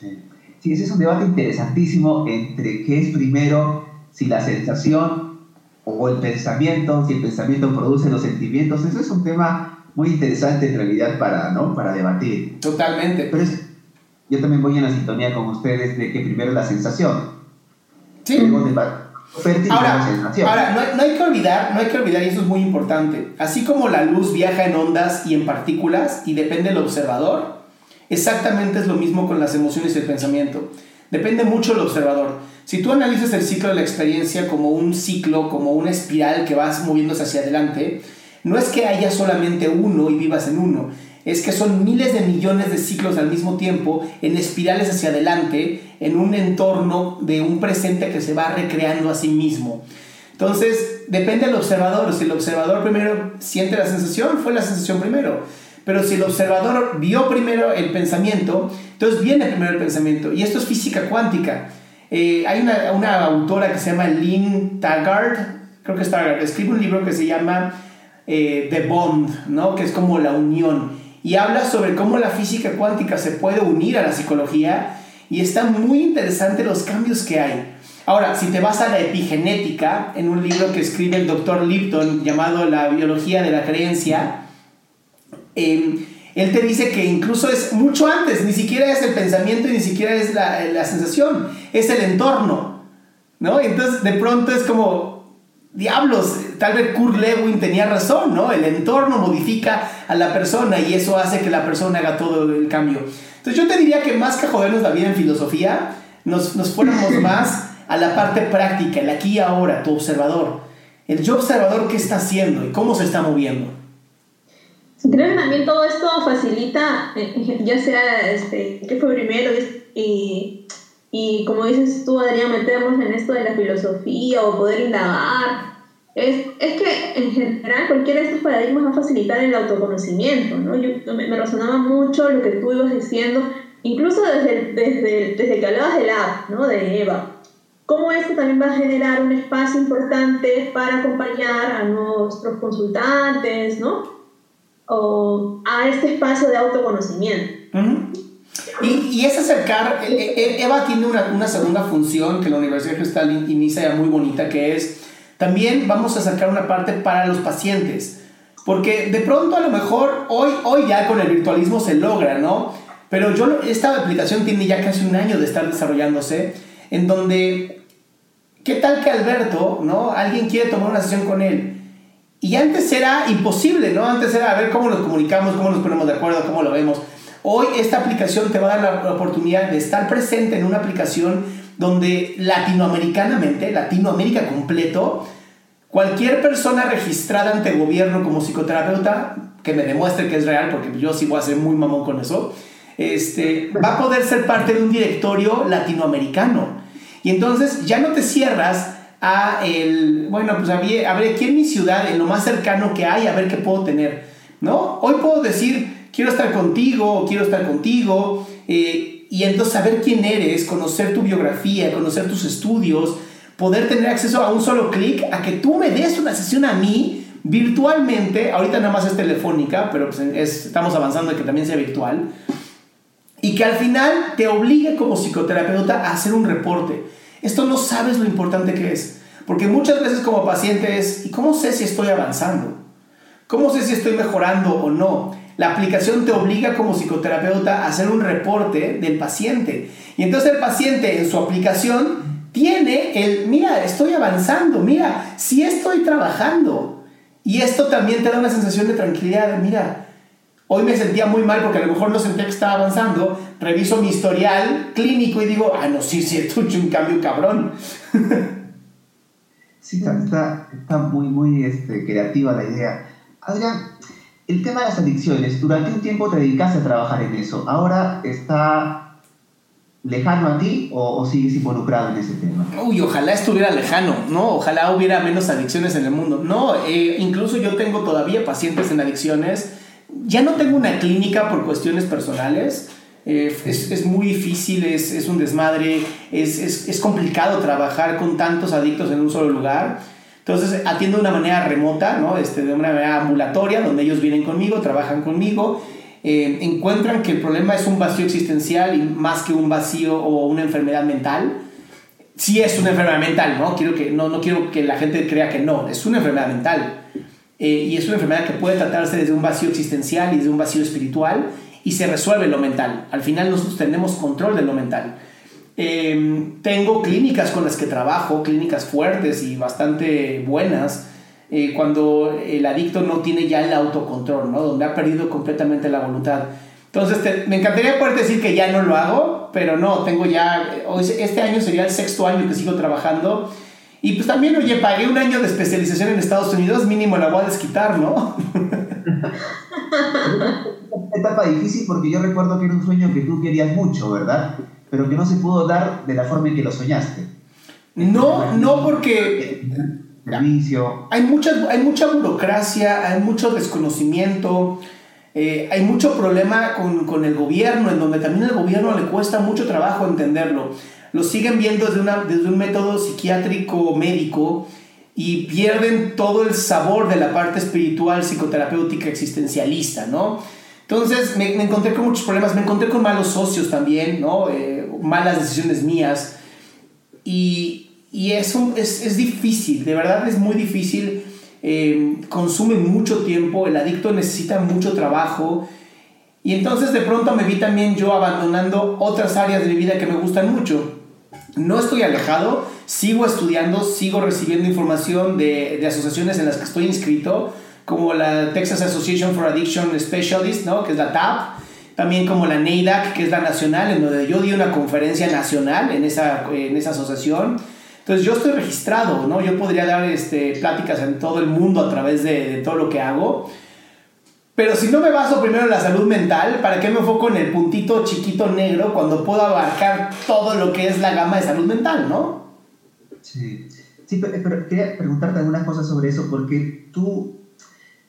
Sí. ese es un debate interesantísimo entre qué es primero, si la sensación o el pensamiento, si el pensamiento produce los sentimientos. Eso es un tema muy interesante en realidad para, ¿no? para debatir. Totalmente. Pero es, yo también voy en la sintonía con ustedes de que primero la sensación. Sí. ahora, ahora no, hay que olvidar, no hay que olvidar, y eso es muy importante, así como la luz viaja en ondas y en partículas y depende del observador, exactamente es lo mismo con las emociones y el pensamiento. Depende mucho del observador. Si tú analizas el ciclo de la experiencia como un ciclo, como una espiral que vas moviéndose hacia adelante, no es que haya solamente uno y vivas en uno, es que son miles de millones de ciclos al mismo tiempo en espirales hacia adelante, en un entorno de un presente que se va recreando a sí mismo. Entonces, depende del observador. Si el observador primero siente la sensación, fue la sensación primero. Pero si el observador vio primero el pensamiento, entonces viene primero el pensamiento. Y esto es física cuántica. Eh, hay una, una, autora que se llama Lynn Taggart, creo que es Taggart, escribe un libro que se llama eh, The Bond, ¿no? que es como la unión y habla sobre cómo la física cuántica se puede unir a la psicología y está muy interesante los cambios que hay. Ahora, si te vas a la epigenética, en un libro que escribe el doctor Lipton llamado La biología de la creencia, em, él te dice que incluso es mucho antes, ni siquiera es el pensamiento y ni siquiera es la, la sensación, es el entorno, ¿no? Entonces de pronto es como, diablos, tal vez Kurt Lewin tenía razón, ¿no? El entorno modifica a la persona y eso hace que la persona haga todo el cambio. Entonces yo te diría que más que jodernos la vida en filosofía, nos, nos fuéramos más a la parte práctica, el aquí y ahora, tu observador. El yo observador, ¿qué está haciendo y cómo se está moviendo? Creo que también todo esto facilita, eh, ya sea este, qué fue primero y y como dices tú, Adrián, meternos en esto de la filosofía o poder indagar. Es, es que en general cualquiera de estos paradigmas va a facilitar el autoconocimiento, ¿no? Yo, me, me resonaba mucho lo que tú ibas diciendo, incluso desde, desde, desde que hablabas de la ¿no? De Eva. Cómo esto también va a generar un espacio importante para acompañar a nuestros consultantes, ¿no? O a este espacio de autoconocimiento. Y, es acercar, e, e, e, Eva tiene una, una, segunda función que la Universidad Cristal inicia ya muy bonita, que es también vamos a acercar una parte para los pacientes. Porque de pronto a lo mejor hoy, hoy ya con el virtualismo se logra, ¿no? Pero yo, esta aplicación tiene ya casi un año de estar desarrollándose, en donde, ¿qué tal que Alberto, ¿no? Alguien quiere tomar una sesión con él. Y antes era imposible, ¿no? Antes era a ver cómo nos comunicamos, cómo nos ponemos de acuerdo, cómo lo vemos. Hoy esta aplicación te va a dar la oportunidad de estar presente en una aplicación donde latinoamericanamente, Latinoamérica completo, cualquier persona registrada ante el gobierno como psicoterapeuta, que me demuestre que es real, porque yo sí voy a ser muy mamón con eso, este, va a poder ser parte de un directorio latinoamericano. Y entonces ya no te cierras a el, bueno, pues a ver, aquí en mi ciudad, en lo más cercano que hay, a ver qué puedo tener, ¿no? Hoy puedo decir, quiero estar contigo, quiero estar contigo, eh, y entonces saber quién eres, conocer tu biografía, conocer tus estudios, poder tener acceso a un solo clic a que tú me des una sesión a mí virtualmente, ahorita nada más es telefónica, pero pues estamos avanzando de que también sea virtual, y que al final te obligue como psicoterapeuta a hacer un reporte. Esto no sabes lo importante que es. Porque muchas veces como paciente es, ¿y cómo sé si estoy avanzando? ¿Cómo sé si estoy mejorando o no? La aplicación te obliga como psicoterapeuta a hacer un reporte del paciente. Y entonces el paciente en su aplicación tiene el, mira, estoy avanzando, mira, sí estoy trabajando. Y esto también te da una sensación de tranquilidad, mira, Hoy me sentía muy mal porque a lo mejor no sentía que estaba avanzando. Reviso mi historial clínico y digo, ah, no, sí, sí, he hecho un cambio cabrón. sí, está, está muy, muy este, creativa la idea. Adrián, el tema de las adicciones, durante un tiempo te dedicaste a trabajar en eso. ¿Ahora está lejano a ti o, sigues involucrado en ese tema? Uy, ojalá estuviera lejano, ¿no? Ojalá hubiera menos adicciones en el mundo. No, eh, incluso yo tengo todavía pacientes en adicciones ya no tengo una clínica por cuestiones personales. Eh, es, muy difícil, es, es un desmadre, es, es, complicado trabajar con tantos adictos en un solo lugar. Entonces atiendo de una manera remota, ¿no? este, de una manera ambulatoria, donde ellos vienen conmigo, trabajan conmigo, eh, encuentran que el problema es un vacío existencial y más que un vacío o una enfermedad mental. Sí es una enfermedad mental, ¿no? Quiero que, no, no quiero que la gente crea que no, es una enfermedad mental. Eh, y es una enfermedad que puede tratarse desde un vacío existencial y desde un vacío espiritual y se resuelve lo mental. Al final nosotros tenemos control de lo mental. Em, tengo clínicas con las que trabajo, clínicas fuertes y bastante buenas, eh, cuando el adicto no tiene ya el autocontrol, ¿no? donde ha perdido completamente la voluntad. Entonces, me encantaría poder decir que ya no lo hago, pero no, tengo ya, este año sería el sexto año que sigo trabajando y pues también, oye, pagué un año de especialización en Estados Unidos, mínimo la voy a desquitar, ¿no? etapa difícil porque yo recuerdo que era un sueño que tú querías mucho, ¿verdad? Pero que no se pudo dar de la forma en que lo soñaste. No, no porque... Hay mucha, hay mucha burocracia, hay mucho desconocimiento, eh, hay mucho problema con, con, el gobierno, en donde también al gobierno le cuesta mucho trabajo entenderlo lo siguen viendo desde, una, desde un método psiquiátrico médico y pierden todo el sabor de la parte espiritual, psicoterapéutica, existencialista, ¿no? Entonces me, encontré con muchos problemas, me encontré con malos socios también, ¿no? Eh, malas decisiones mías. Y, y eso es, es, difícil, de verdad es muy difícil. Eh, consume mucho tiempo, el adicto necesita mucho trabajo. Y entonces de pronto me vi también yo abandonando otras áreas de mi vida que me gustan mucho. No estoy alejado, sigo estudiando, sigo recibiendo información de, de, asociaciones en las que estoy inscrito, como la Texas Association for Addiction Specialists, ¿no? que es la TAP, también como la NADAC, que es la nacional, en donde yo di una conferencia nacional en esa, en esa asociación. Entonces yo estoy registrado, ¿no? Yo podría dar este, pláticas en todo el mundo a través de, de todo lo que hago. Pero si no me baso primero en la salud mental, ¿para qué me enfoco en el puntito chiquito negro cuando puedo abarcar todo lo que es la gama de salud mental, no? Sí, sí pero, quería preguntarte algunas cosas sobre eso, porque tú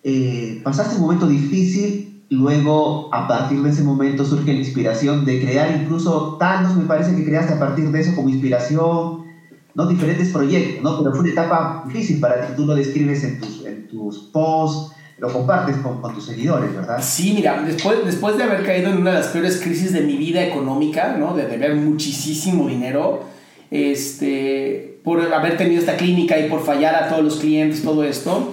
eh, pasaste un momento difícil, luego a partir de ese momento surge la inspiración de crear incluso Thanos, me parece que creaste a partir de eso como inspiración, ¿no? Diferentes proyectos, ¿no? Pero fue una etapa difícil para ti, tú lo describes en tus, en tus posts lo compartes con, con, tus seguidores, ¿verdad? Sí, mira, después, después de haber caído en una de las peores crisis de mi vida económica, ¿no? De deber muchísimo dinero, este, por haber tenido esta clínica y por fallar a todos los clientes, todo esto,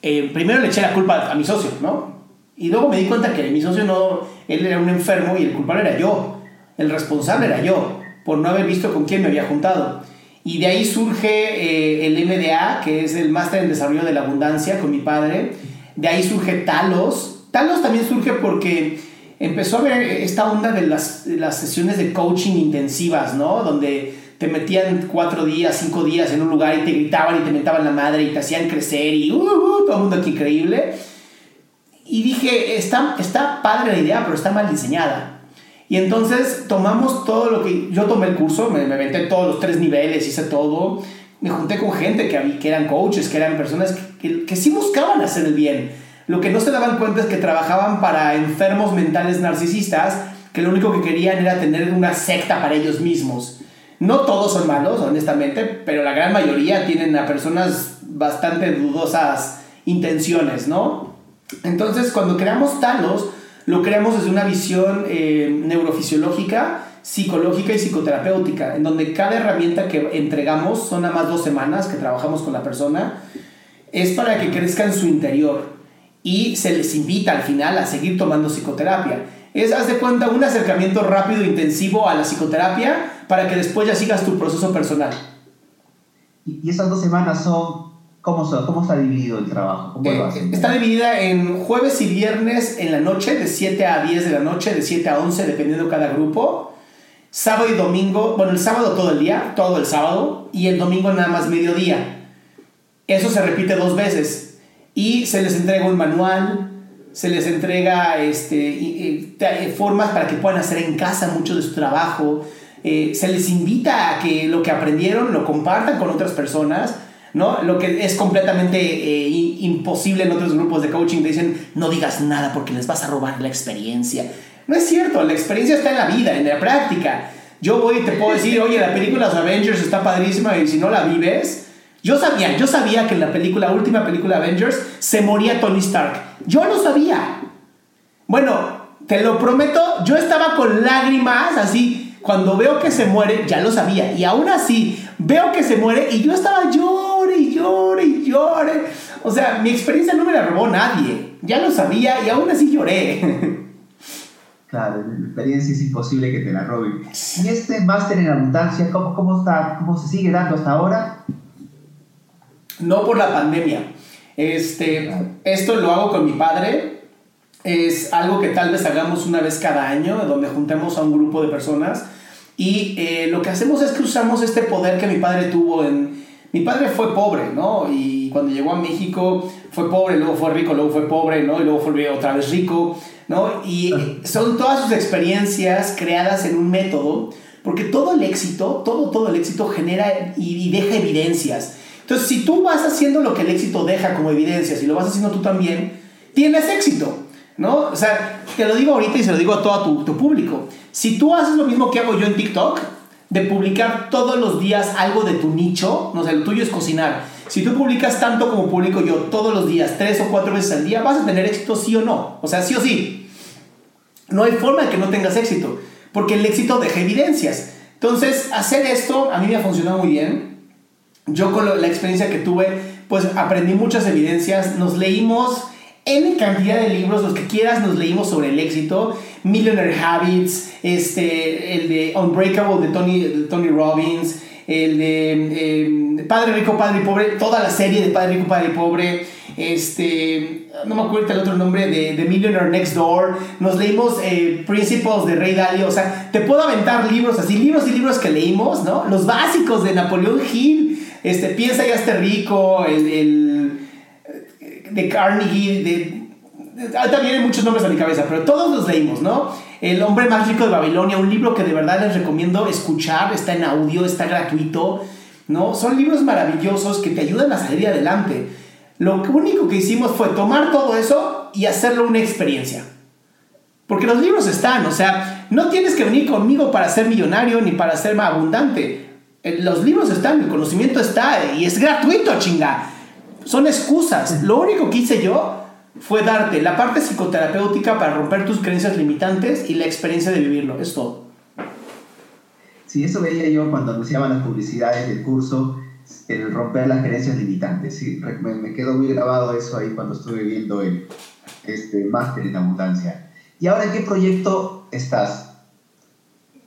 eh, primero le eché la culpa a mi socio, ¿no? Y luego me di cuenta que mi socio no, él era un enfermo y el culpable era yo, el responsable era yo, por no haber visto con quién me había juntado. Y de ahí surge eh, el MDA, que es el Máster en Desarrollo de la Abundancia con mi padre, de ahí surge Talos. Talos también surge porque empezó a ver esta onda de las, las sesiones de coaching intensivas, ¿no? Donde te metían cuatro días, cinco días en un lugar y te gritaban y te metaban la madre y te hacían crecer y uh, uh, todo el mundo aquí increíble. Y dije, está, está padre la idea, pero está mal diseñada. Y entonces tomamos todo lo que... Yo tomé el curso, me, me todos los tres niveles, hice todo me junté con gente que, que eran coaches, que eran personas que, que, sí buscaban hacer el bien. Lo que no se daban cuenta es que trabajaban para enfermos mentales narcisistas que lo único que querían era tener una secta para ellos mismos. No todos son malos, honestamente, pero la gran mayoría tienen a personas bastante dudosas intenciones, ¿no? Entonces, cuando creamos Talos, lo creamos desde una visión eh, neurofisiológica, psicológica y psicoterapéutica, en donde cada herramienta que entregamos, son a más dos semanas que trabajamos con la persona, es para que crezca en su interior y se les invita al final a seguir tomando psicoterapia. Es, haz de cuenta, un acercamiento rápido e intensivo a la psicoterapia para que después ya sigas tu proceso personal. ¿Y esas dos semanas son ¿Cómo, está dividido el trabajo? ¿Cómo lo eh, Está dividida en jueves y viernes en la noche, de 7 a 10 de la noche, de 7 a 11, dependiendo cada grupo. Sábado y domingo, bueno, el sábado todo el día, todo el sábado, y el domingo nada más mediodía. Eso se repite dos veces. Y se les entrega un manual, se les entrega este, formas para que puedan hacer en casa mucho de su trabajo. Eh, se les invita a que lo que aprendieron lo compartan con otras personas ¿no? Lo que es completamente eh, imposible en otros grupos de coaching, te dicen, no digas nada porque les vas a robar la experiencia. No es cierto, la experiencia está en la vida, en la práctica. Yo voy y te puedo decir, oye, la película Los Avengers está padrísima y si no la vives, yo sabía, yo sabía que en la película, última película Avengers, se moría Tony Stark. Yo lo sabía. Bueno, te lo prometo, yo estaba con lágrimas así. Cuando veo que se muere, ya lo sabía. Y aún así, veo que se muere y yo estaba llore y llore y llore. O sea, mi experiencia no me la robó nadie. Ya lo sabía y aún así lloré. Claro, la experiencia es imposible que te la roben. ¿Y este máster en abundancia, cómo, cómo, está, cómo se sigue dando hasta ahora? No por la pandemia. Este, esto lo hago con mi padre. Es algo que tal vez hagamos una vez cada año, donde juntemos a un grupo de personas y eh, lo que hacemos es que usamos este poder que mi padre tuvo en... Mi padre fue pobre, ¿no? Y cuando llegó a México fue pobre, luego fue rico, luego fue pobre, ¿no? Y luego fue otra vez rico, ¿no? Y son todas sus experiencias creadas en un método, porque todo el éxito, todo, todo el éxito genera y, deja evidencias. Entonces, si tú vas haciendo lo que el éxito deja como evidencias y lo vas haciendo tú también, tienes éxito, ¿no? O sea, te lo digo ahorita y se lo digo a todo tu, tu público. Si tú haces lo mismo que hago yo en TikTok, de publicar todos los días algo de tu nicho, no sé, el tuyo es cocinar. Si tú publicas tanto como publico yo todos los días, tres o cuatro veces al día, vas a tener éxito sí o no. O sea, sí o sí. No hay forma de que no tengas éxito, porque el éxito deja evidencias. Entonces, hacer esto a mí me ha funcionado muy bien. Yo con la experiencia que tuve, pues aprendí muchas evidencias. Nos leímos en cantidad de libros, los que quieras, nos leímos sobre el éxito. Millionaire Habits, este, el de Unbreakable de Tony, Tony Robbins, el de em, Padre Rico, Padre Pobre, toda la serie de Padre Rico, Padre Pobre, este, no me acuerdo el otro nombre, de, de Millionaire Next Door, nos leímos eh, Principles de Rey Dalio, o sea, te puedo aventar libros así, libros y libros que leímos, ¿no? Los básicos de Napoleón Hill, este, Piensa y hazte rico, el, el de Carnegie, de ahorita vienen muchos nombres a mi cabeza, pero todos los leímos, ¿no? El hombre más rico de Babilonia, un libro que de verdad les recomiendo escuchar, está en audio, está gratuito, ¿no? Son libros maravillosos que te ayudan a salir adelante. Lo único que hicimos fue tomar todo eso y hacerlo una experiencia. Porque los libros están, o sea, no tienes que venir conmigo para ser millonario ni para ser más abundante. Eh, los libros están, el conocimiento está y es gratuito, chinga. Son excusas. Lo único que hice yo fue darte la parte psicoterapéutica para romper tus creencias limitantes y la experiencia de vivirlo. Es todo. Sí, eso veía yo cuando anunciaban las publicidades del curso, el romper las creencias limitantes. Sí, me, quedó muy grabado eso ahí cuando estuve viendo el este, máster en abundancia. ¿Y ahora en qué proyecto estás?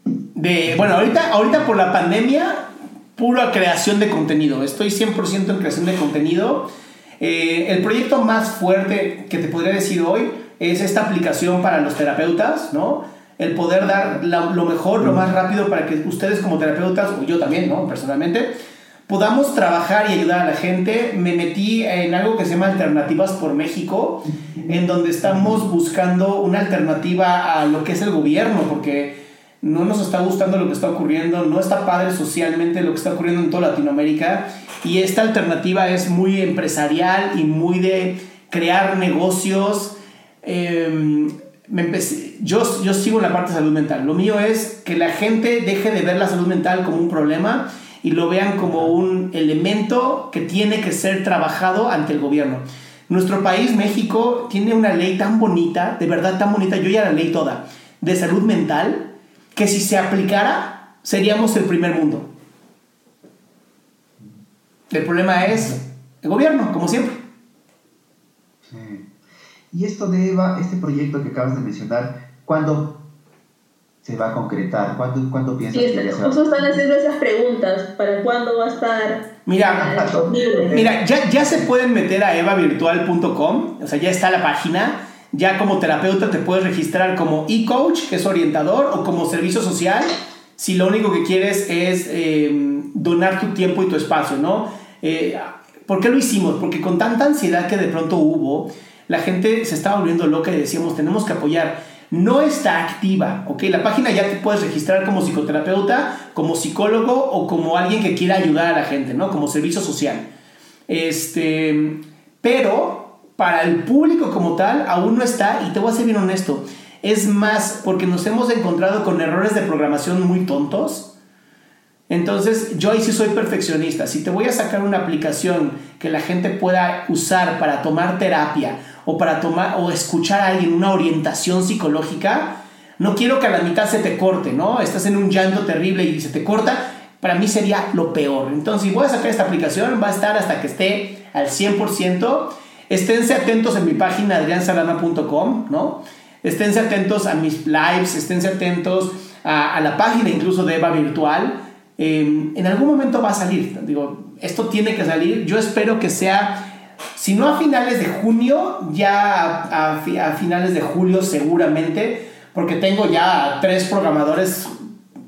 De, bueno, ahorita, ahorita por la pandemia, pura creación de contenido. Estoy 100% en creación de contenido eh, el proyecto más fuerte que te podría decir hoy es esta aplicación para los terapeutas, ¿no? El poder dar lo mejor, lo más rápido para que ustedes como terapeutas, o yo también, ¿no? Personalmente, podamos trabajar y ayudar a la gente. Me metí en algo que se llama Alternativas por México, en donde estamos buscando una alternativa a lo que es el gobierno, porque no nos está gustando lo que está ocurriendo, no está padre socialmente lo que está ocurriendo en toda Latinoamérica y esta alternativa es muy empresarial y muy de crear negocios. Em, me empecé, yo, yo sigo en la parte de salud mental. Lo mío es que la gente deje de ver la salud mental como un problema y lo vean como un elemento que tiene que ser trabajado ante el gobierno. Nuestro país, México, tiene una ley tan bonita, de verdad tan bonita, yo ya la leí toda, de salud mental, que si se aplicara, seríamos el primer mundo. El problema es el gobierno, como siempre. Y esto de Eva, este proyecto que acabas de mencionar, ¿cuándo se va a concretar? ¿Cuándo, ¿cuándo piensas sí, que justo están haciendo esas preguntas. ¿Para cuándo va a estar Mira, mira ya, ya se pueden meter a evavirtual.com, o sea, ya está la página ya como terapeuta te puedes registrar como e-coach, que es orientador, o como servicio social, si lo único que quieres es em, donar tu tiempo y tu espacio, ¿no? Eh, ¿Por qué lo hicimos? Porque con tanta ansiedad que de pronto hubo, la gente se estaba volviendo loca y decíamos, tenemos que apoyar. No está activa, ¿ok? La página ya te puedes registrar como psicoterapeuta, como psicólogo o como alguien que quiera ayudar a la gente, ¿no? Como servicio social. Este, pero para el público como tal aún no está y te voy a ser bien honesto. Es más porque nos hemos encontrado con errores de programación muy tontos. Entonces yo ahí sí soy perfeccionista. Si te voy a sacar una aplicación que la gente pueda usar para tomar terapia o para tomar o escuchar a alguien una orientación psicológica, no quiero que a la mitad se te corte, ¿no? Estás en un llanto terrible y se te corta. Para mí sería lo peor. Entonces, si voy a sacar esta aplicación, va a estar hasta que esté al 100% Esténse atentos en mi página adriansalama.com, ¿no? Esténse atentos a mis lives, esténse atentos a, la página incluso de Eva Virtual. Em, en algún momento va a salir, digo, esto tiene que salir. Yo espero que sea, si no a finales de junio, ya a, finales de julio seguramente, porque tengo ya tres programadores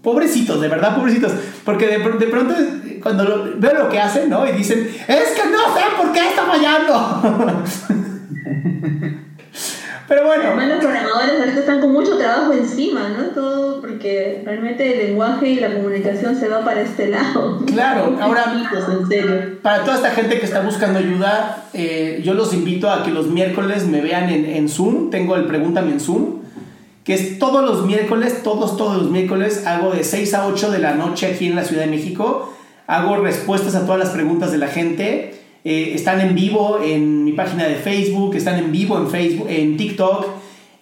pobrecitos, de verdad pobrecitos, porque de pronto cuando veo lo que hacen, ¿no? Y dicen, es que no sé por qué está fallando. Pero bueno. Además, los programadores ahorita están con mucho trabajo encima, ¿no? Todo porque realmente el lenguaje y la comunicación se va para este lado. Claro, ahora, en serio. para toda esta gente que está buscando ayuda, eh, yo los invito a que los miércoles me vean en, en Zoom. Tengo el Pregúntame en Zoom que es todos los miércoles, todos, todos los miércoles, hago de 6 a 8 de la noche aquí en la Ciudad de México, hago respuestas a todas las preguntas de la gente, eh, están en vivo en mi página de Facebook, están en vivo en Facebook, en TikTok,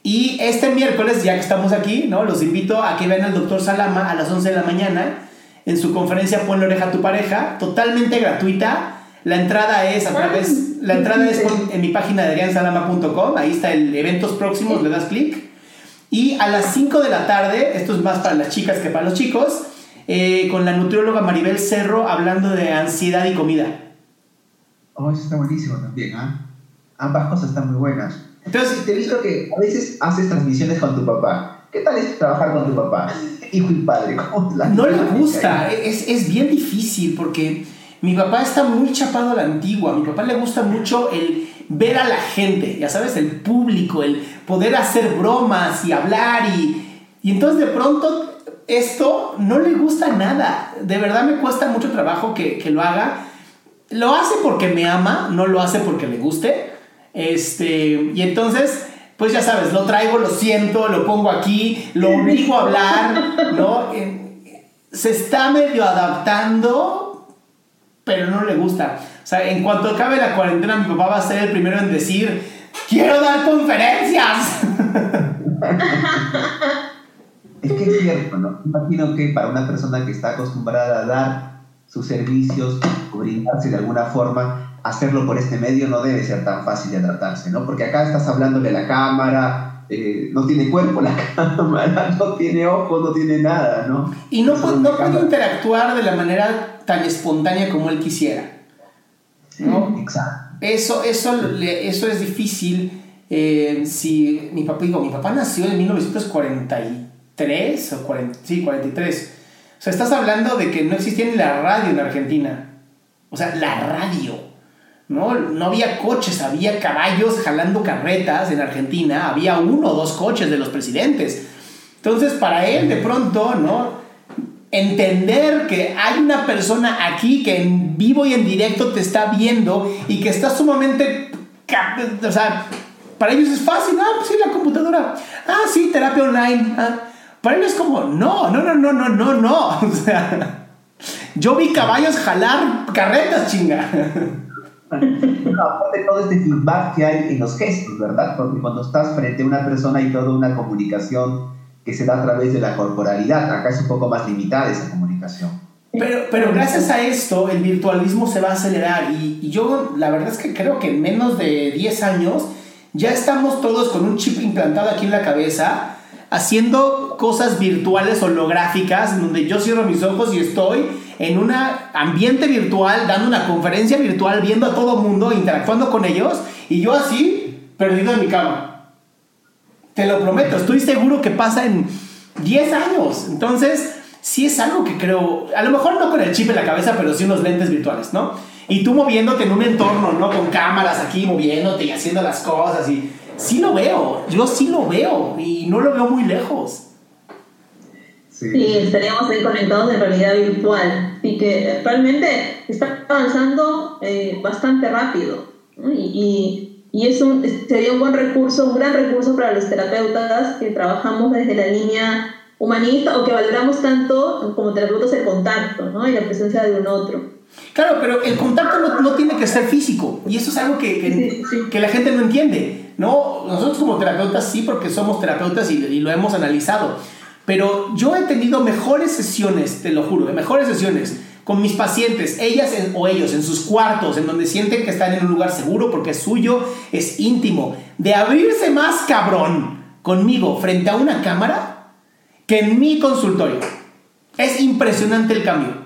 y este miércoles, ya que estamos aquí, ¿no? los invito a que vean al doctor Salama a las 11 de la mañana. En su conferencia Pon la oreja a tu pareja, totalmente gratuita. La entrada es a través, la entrada es en mi página de adriansalama.com, ahí está el eventos próximos, le das clic. Y a las 5 de la tarde, esto es más para las chicas que para los chicos, eh, con la nutrióloga Maribel Cerro hablando de ansiedad y comida. Oh, eso está buenísimo también, ¿ah? Ambas cosas están muy buenas. Entonces, te he visto que a veces haces transmisiones con tu papá. ¿Qué tal es trabajar con tu papá? Hijo y padre, ¿cómo la No le gusta, es, es bien difícil porque mi papá está muy chapado a la antigua. A mi papá le gusta mucho el ver a la gente, ya sabes, el público, el poder hacer bromas y hablar y, y entonces de pronto esto no le gusta nada. De verdad me cuesta mucho trabajo que, que, lo haga. Lo hace porque me ama, no lo hace porque le guste. Este, y entonces, pues ya sabes, lo traigo, lo siento, lo pongo aquí, lo obligo a hablar, ¿no? Se está medio adaptando, pero no le gusta. O sea, en cuanto acabe la cuarentena, mi papá va a ser el primero en decir, quiero dar conferencias. es que es cierto, ¿no? Imagino que para una persona que está acostumbrada a dar sus servicios o brindarse de alguna forma, hacerlo por este medio no debe ser tan fácil de adaptarse, ¿no? Porque acá estás hablándole a la cámara, eh, no tiene cuerpo la cámara, no tiene ojos, no tiene nada, ¿no? Y no, no puede interactuar de la manera tan espontánea como él quisiera. ¿no? Exacto. Eso, eso, eso es difícil. Eh, si mi papá, digo, mi papá nació en 1943 o 40, sí, 43. O sea, estás hablando de que no existía ni la radio en Argentina. O sea, la radio. ¿no? no había coches, había caballos jalando carretas en Argentina. Había uno o dos coches de los presidentes. Entonces, para él, de pronto, ¿no? Entender que hay una persona aquí que en vivo y en directo te está viendo y que está sumamente. O sea, para ellos es fácil. Ah, pues sí, la computadora. Ah, sí, terapia online. Ah. Para ellos es como, no, no, no, no, no, no, no. O sea, yo vi caballos jalar carretas, chinga. aparte todo este feedback que hay en los gestos, ¿verdad? Porque cuando estás frente a una persona hay toda una comunicación que se da a través de la corporalidad. Acá es un poco más limitada esa comunicación. Pero, pero gracias a esto el virtualismo se va a acelerar y, y, yo la verdad es que creo que en menos de 10 años ya estamos todos con un chip implantado aquí en la cabeza haciendo cosas virtuales holográficas donde yo cierro mis ojos y estoy en un ambiente virtual, dando una conferencia virtual, viendo a todo mundo, interactuando con ellos y yo así perdido en mi cama. Te lo prometo, estoy seguro que pasa en 10 años. Entonces, sí es algo que creo, a lo mejor no con el chip en la cabeza, pero sí unos lentes virtuales, ¿no? Y tú moviéndote en un entorno, ¿no? Con cámaras aquí moviéndote y haciendo las cosas y sí lo veo, yo sí lo veo y no lo veo muy lejos. Sí, estaríamos ahí conectados en realidad virtual y que realmente está avanzando eh, bastante rápido y, y es un, sería un buen recurso, un gran recurso para los terapeutas que trabajamos desde la línea humanista o que valoramos tanto como terapeutas el contacto ¿no? y la presencia de un otro. Claro, pero el contacto no, no tiene que ser físico y eso es algo que, que, que, la gente no entiende. ¿no? Nosotros como terapeutas sí, porque somos terapeutas y, y lo hemos analizado, pero yo he tenido mejores sesiones, te lo juro, mejores sesiones con mis pacientes, ellas o ellos, en sus cuartos, en donde sienten que están en un lugar seguro porque es suyo, es íntimo, de abrirse más cabrón conmigo frente a una cámara que en mi consultorio. Es impresionante el cambio.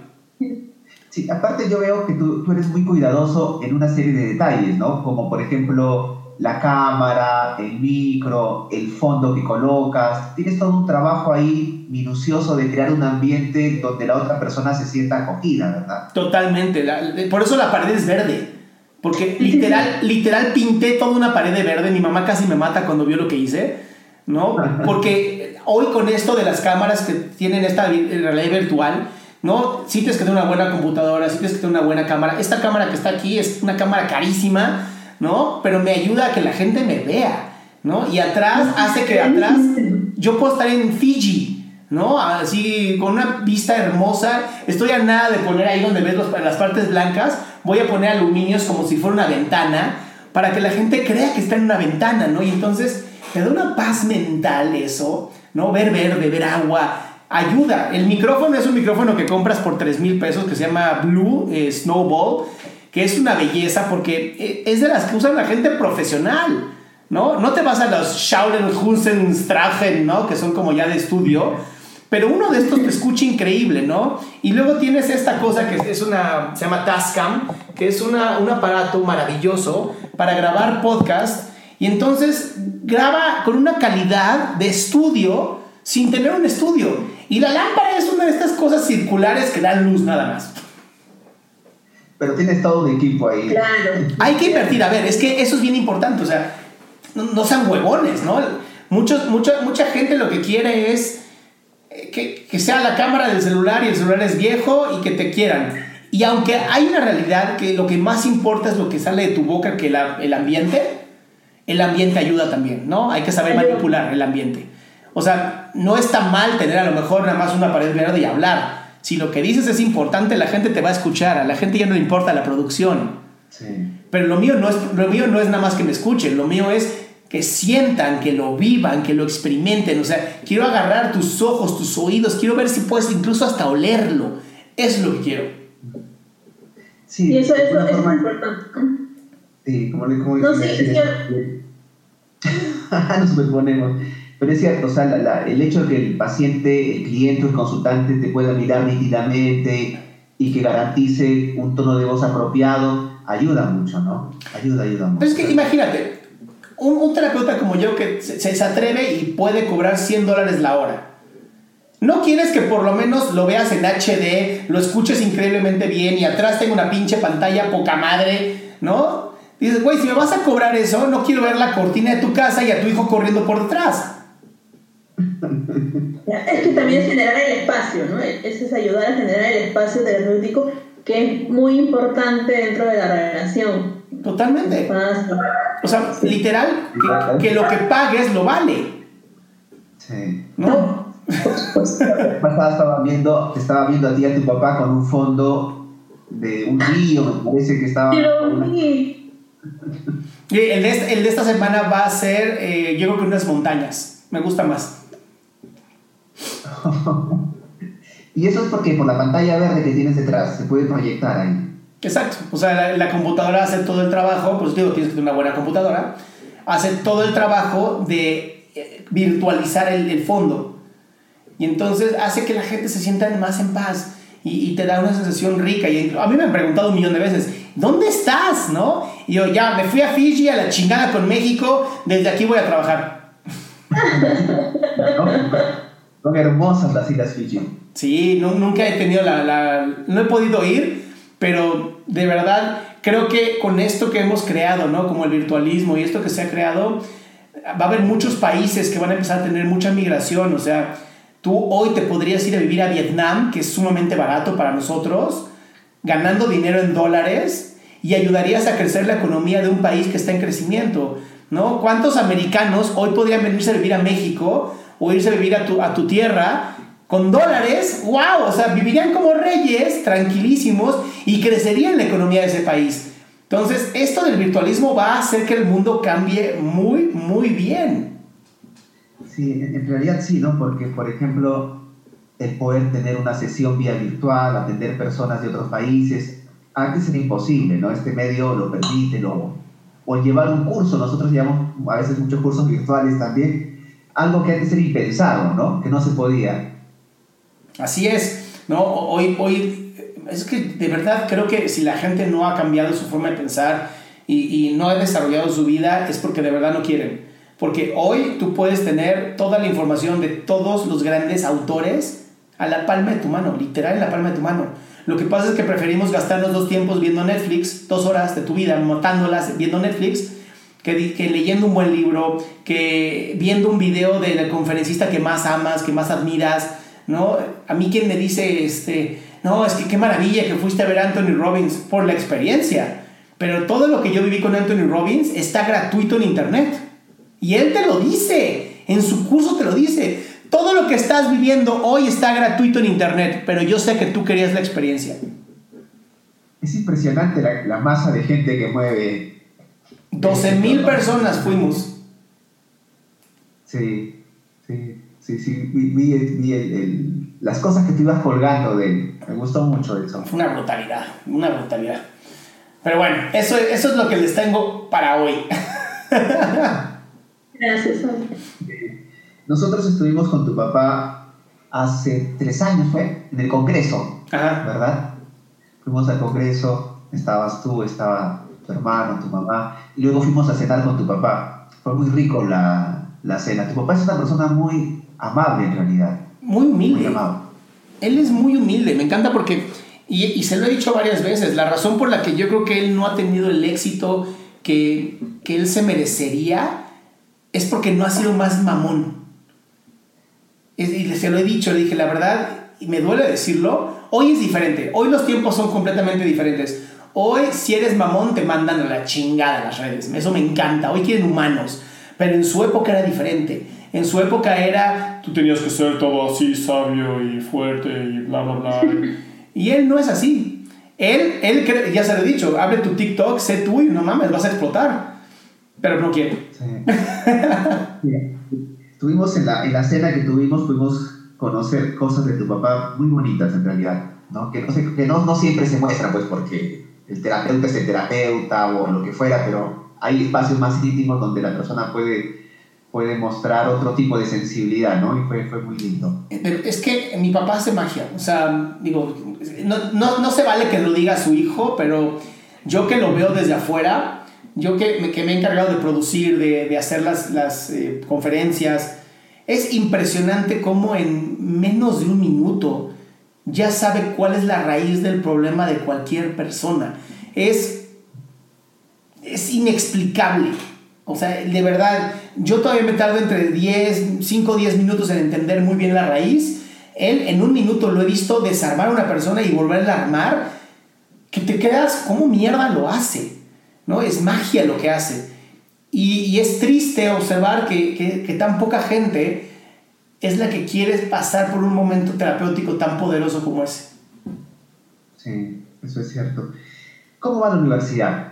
Sí, aparte yo veo que tú, tú eres muy cuidadoso en una serie de detalles, ¿no? Como por ejemplo la cámara, el micro, el fondo que colocas. Tienes todo un trabajo ahí minucioso de crear un ambiente donde la otra persona se sienta acogida, ¿verdad? Totalmente. por eso la pared es verde. Porque literal, literal pinté toda una pared de verde. Mi mamá casi me mata cuando vio lo que hice. ¿No? Porque hoy con esto de las cámaras que tienen esta realidad virtual, ¿no? Sí tienes que tener una buena computadora, sí tienes que tener una buena cámara. Esta cámara que está aquí es una cámara carísima ¿no? Pero me ayuda a que la gente me vea, ¿no? Y atrás hace que atrás yo puedo estar en Fiji, ¿no? Así con una vista hermosa. Estoy a nada de poner ahí donde ves las partes blancas, voy a poner aluminios como si fuera una ventana para que la gente crea que está en una ventana, ¿no? Y entonces te da una paz mental eso, ¿no? Ver verde, ver agua, ayuda. El micrófono es un micrófono que compras por 3 mil pesos que se llama Blue eh, Snowball que es una belleza porque eh, es de las que usan la gente profesional, ¿no? No te vas a los Schaulenhusen ¿no? Que son como ya de estudio, pero uno de estos te escucha increíble, ¿no? Y luego tienes esta cosa que es una, se llama Tascam, que es una, un aparato maravilloso para grabar podcast y entonces graba con una calidad de estudio sin tener un estudio. Y la lámpara es una de estas cosas circulares que dan luz nada más pero tienes todo un equipo ahí. Claro. Hay que invertir, a ver, es que eso es bien importante, o sea, no, sean huevones, ¿no? Muchos, mucha, mucha gente lo que quiere es eh, que, que, sea la cámara del celular y el celular es viejo y que te quieran. Y aunque hay una realidad que lo que más importa es lo que sale de tu boca que la, el ambiente, el ambiente ayuda también, ¿no? Hay que saber manipular el ambiente. O sea, no está mal tener a lo mejor nada más una pared verde y hablar si lo que dices es importante, la gente te va a escuchar, a la gente ya no le importa la producción. Pero lo mío, no es, lo mío no es nada más que me escuchen, lo mío es que sientan, que lo vivan, que lo experimenten. O sea, quiero agarrar tus ojos, tus oídos, quiero ver si puedes incluso hasta olerlo. Eso es lo que quiero. Sí, y eso, eso, es importante. Sí, como le como No, sí, Nos superponemos. Pero es cierto, o sea, el hecho de que el paciente, el cliente, el consultante te pueda mirar nítidamente y que garantice un tono de voz apropiado, ayuda mucho, ¿no? Ayuda, ayuda mucho. Pero es que imagínate, un, terapeuta como yo que se, se, atreve y puede cobrar 100 dólares la hora. ¿No quieres que por lo menos lo veas en HD, lo escuches increíblemente bien y atrás tengo una pinche pantalla poca madre, ¿no? Dices, güey, si me vas a cobrar eso, no quiero ver la cortina de tu casa y a tu hijo corriendo por detrás. Es que también es generar el espacio, ¿no? Eso es ayudar a generar el espacio terapéutico que es muy importante dentro de la relación. Totalmente. O sea, literal, que, lo que pagues lo vale. Sí. ¿No? Pasada estaba viendo, estaba viendo a ti y a tu papá con un fondo de un río, me parece que estaba. El de, el de esta semana va a ser, eh, yo creo que unas montañas. Me gusta más. y eso es porque por la pantalla verde que tienes detrás se puede proyectar ahí. Exacto. O sea, la, computadora hace todo el trabajo, pues digo, tienes que tener una buena computadora, hace todo el trabajo de eh, virtualizar el, el fondo. Y entonces hace que la gente se sienta más en paz y, y, te da una sensación rica. Y a mí me han preguntado un millón de veces, ¿dónde estás? ¿No? Y yo, ya, me fui a Fiji, a la chingada con México, desde aquí voy a trabajar. Son hermosas las islas Fiji. Sí, nunca he tenido la, la, No he podido ir, pero de verdad creo que con esto que hemos creado, ¿no? Como el virtualismo y esto que se ha creado, va a haber muchos países que van a empezar a tener mucha migración. O sea, tú hoy te podrías ir a vivir a Vietnam, que es sumamente barato para nosotros, ganando dinero en dólares y ayudarías a crecer la economía de un país que está en crecimiento. ¿no? ¿Cuántos americanos hoy podrían venirse a vivir a México o irse a vivir a tu, a tu tierra con dólares? ¡Wow! O sea, vivirían como reyes, tranquilísimos, y crecería la economía de ese país. Entonces, esto del virtualismo va a hacer que el mundo cambie muy, muy bien. Sí, en realidad sí, ¿no? Porque, por ejemplo, el poder tener una sesión vía virtual, atender personas de otros países, antes era imposible, ¿no? Este medio lo permite, lo, o llevar un curso, nosotros llevamos a veces muchos cursos virtuales también, algo que antes era impensado, ¿no? Que no se podía. Así es, ¿no? Hoy, hoy, es que de verdad creo que si la gente no ha cambiado su forma de pensar y, y no ha desarrollado su vida, es porque de verdad no quieren. Porque hoy tú puedes tener toda la información de todos los grandes autores a la palma de tu mano, literal en la palma de tu mano. Lo que pasa es que preferimos gastarnos dos tiempos viendo Netflix, dos horas de tu vida matándolas viendo Netflix, que, que, leyendo un buen libro, que viendo un video del conferencista que más amas, que más admiras, ¿no? A mí quien me dice, este, no, es que qué maravilla que fuiste a ver a Anthony Robbins por la experiencia, pero todo lo que yo viví con Anthony Robbins está gratuito en internet. Y él te lo dice, en su curso te lo dice. Todo lo que estás viviendo hoy está gratuito en internet, pero yo sé que tú querías la experiencia. Es impresionante la, masa de gente que mueve. 12 mil personas fuimos. Sí, sí, sí, sí. Vi, las cosas que tú ibas colgando de él. Me gustó mucho eso. Fue una brutalidad, una brutalidad. Pero bueno, eso, eso es lo que les tengo para hoy. Gracias. Nosotros estuvimos con tu papá hace tres años, ¿fue? En el Congreso, ¿verdad? Fuimos al Congreso, estabas tú, estaba tu hermano, tu mamá, y luego fuimos a cenar con tu papá. Fue muy rico la, la cena. Tu papá es una persona muy amable en realidad. Muy humilde. Muy amable. Él es muy humilde, me encanta porque, y, y, se lo he dicho varias veces, la razón por la que yo creo que él no ha tenido el éxito que, que él se merecería es porque no ha sido más mamón. Y se lo he dicho, le dije, la verdad, y me duele decirlo, hoy es diferente, hoy los tiempos son completamente diferentes. Hoy, si eres mamón, te mandan a la chingada las redes. Eso me encanta. Hoy quieren humanos. Pero en su época era diferente. En su época era, tú tenías que ser todo así, sabio y fuerte y bla, bla, bla. y él no es así. Él, él ya se lo he dicho, abre tu TikTok, sé tú y no mames, vas a explotar. Pero no quiere. Tuvimos en la, en la cena que tuvimos, pudimos conocer cosas de tu papá muy bonitas en realidad, ¿no? Que, no, que no, no siempre se muestran, pues porque el terapeuta es el terapeuta o lo que fuera, pero hay espacios más íntimos donde la persona puede, puede mostrar otro tipo de sensibilidad, ¿no? Y fue, fue muy lindo. Pero es que mi papá hace magia, o sea, digo, no, no, no se vale que lo diga su hijo, pero yo que lo veo desde afuera, yo que me, que me he encargado de producir, de, de hacer las, las eh, conferencias, es impresionante cómo en menos de un minuto ya sabe cuál es la raíz del problema de cualquier persona. Es, es inexplicable. O sea, de verdad, yo todavía me tardo entre 10, 5 o 10 minutos en entender muy bien la raíz. Él en un minuto lo he visto desarmar a una persona y volverla a armar, que te quedas, ¿cómo mierda lo hace? ¿No? Es magia lo que hace. Y, es triste observar que, que, que tan poca gente es la que quiere pasar por un momento terapéutico tan poderoso como ese. Sí, eso es cierto. ¿Cómo va la universidad?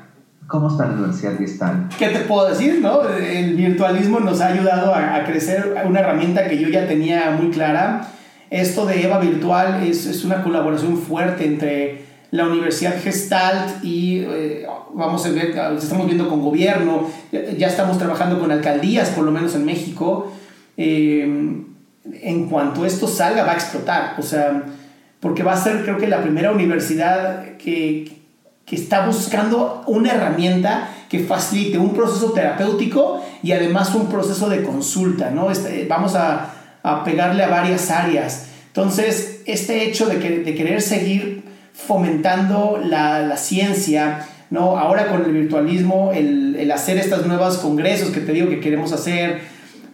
¿Cómo está la Universidad Gestal? ¿Qué te puedo decir? No? El virtualismo nos ha ayudado a, crecer una herramienta que yo ya tenía muy clara. Esto de EVA Virtual es, es una colaboración fuerte entre la Universidad Gestalt y eh, vamos a ver, estamos viendo con gobierno, ya estamos trabajando con alcaldías, por lo menos en México. Eh, en cuanto esto salga va a explotar, o sea, porque va a ser creo que la primera universidad que, que está buscando una herramienta que facilite un proceso terapéutico y además un proceso de consulta, ¿no? Este, vamos a, a, pegarle a varias áreas. Entonces, este hecho de, que, de querer seguir fomentando la, la, ciencia, ¿no? Ahora con el virtualismo, el, el hacer estos nuevos congresos que te digo que queremos hacer,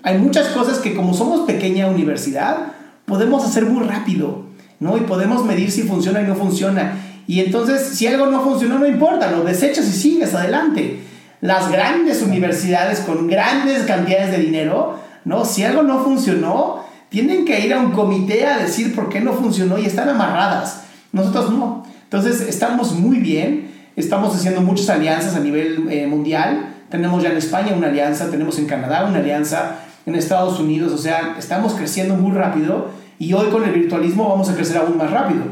hay muchas cosas que como somos pequeña universidad, podemos hacer muy rápido, ¿no? Y podemos medir si funciona y no funciona. Y entonces, si algo no funcionó, no importa, lo desechas y sigues adelante. Las grandes universidades con grandes cantidades de dinero, ¿no? Si algo no funcionó, tienen que ir a un comité a decir por qué no funcionó y están amarradas. Nosotros no. Entonces, estamos muy bien, estamos haciendo muchas alianzas a nivel eh, mundial. Tenemos ya en España una alianza, tenemos en Canadá una alianza, en Estados Unidos, o sea, estamos creciendo muy rápido y hoy con el virtualismo vamos a crecer aún más rápido.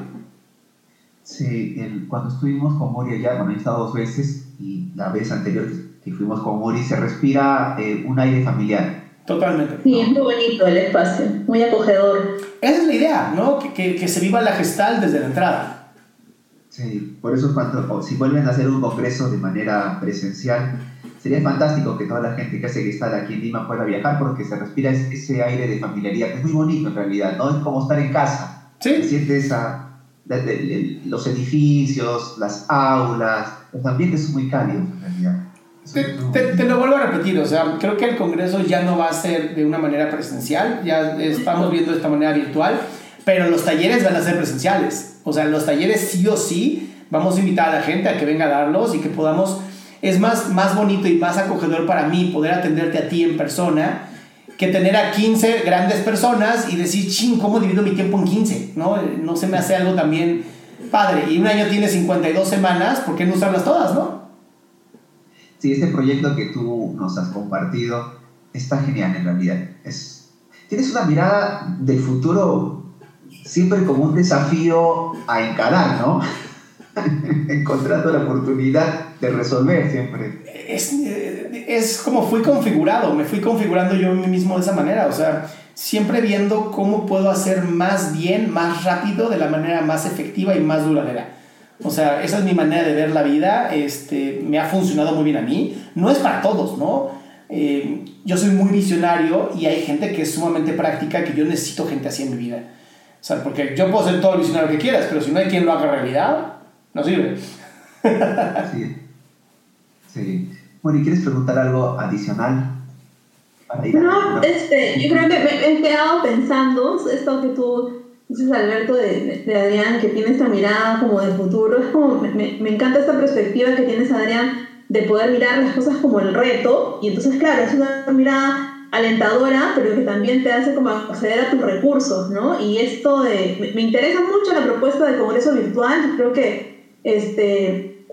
Sí, cuando estuvimos con Mori allá, bueno, he estado dos veces y la vez anterior que fuimos con Mori se respira eh, un aire familiar. Totalmente. Sí, es muy bonito el espacio, muy acogedor. Esa es la idea, ¿no? Que, que, que se viva la gestal desde la entrada. Sí, por eso cuando, si vuelven a hacer un congreso de manera presencial, sería fantástico que toda la gente que hace gestal aquí en Lima pueda viajar porque se respira ese aire de familiaridad, que es muy bonito en realidad, ¿no? Es como estar en casa. Sí. Se siente esa los edificios, las aulas, los ambientes son muy cálidos en realidad. Te, lo vuelvo a repetir, o sea, creo que el Congreso ya no va a ser de una manera presencial, ya estamos viendo de esta manera virtual, pero los talleres van a ser presenciales. O sea, los talleres sí o sí vamos a invitar a la gente a que venga a darlos y que podamos, es más, más bonito y más acogedor para mí poder atenderte a ti en persona que tener a 15 grandes personas y decir, ching, ¿cómo divido mi tiempo en 15? ¿No? no se me hace algo también padre. Y un año tiene 52 semanas, ¿por qué no usarlas todas, no? Sí, este proyecto que tú nos has compartido está genial en realidad. Es, tienes una mirada de futuro siempre como un desafío a encarar, ¿no? Encontrando la oportunidad de resolver siempre. Es, es como fui configurado, me fui configurando yo mismo de esa manera, o sea, siempre viendo cómo puedo hacer más bien, más rápido, de la manera más efectiva y más duradera. O sea, esa es mi manera de ver la vida, este, me ha funcionado muy bien a mí, no es para todos, ¿no? Eh, yo soy muy visionario y hay gente que es sumamente práctica, que yo necesito gente así en mi vida. O sea, porque yo puedo ser todo el visionario que quieras, pero si no hay quien lo haga realidad, no sirve. Sí. Sí. Bueno, ¿y quieres preguntar algo adicional? no, este, yo creo que me, he quedado pensando, esto que tú dices, Alberto, de, de, Adrián, que tiene esta mirada como de futuro, es como, me, me, encanta esta perspectiva que tienes, Adrián, de poder mirar las cosas como el reto, y entonces, claro, es una mirada alentadora, pero que también te hace como acceder a tus recursos, ¿no? Y esto de, me, me interesa mucho la propuesta del Congreso Virtual, creo que, este,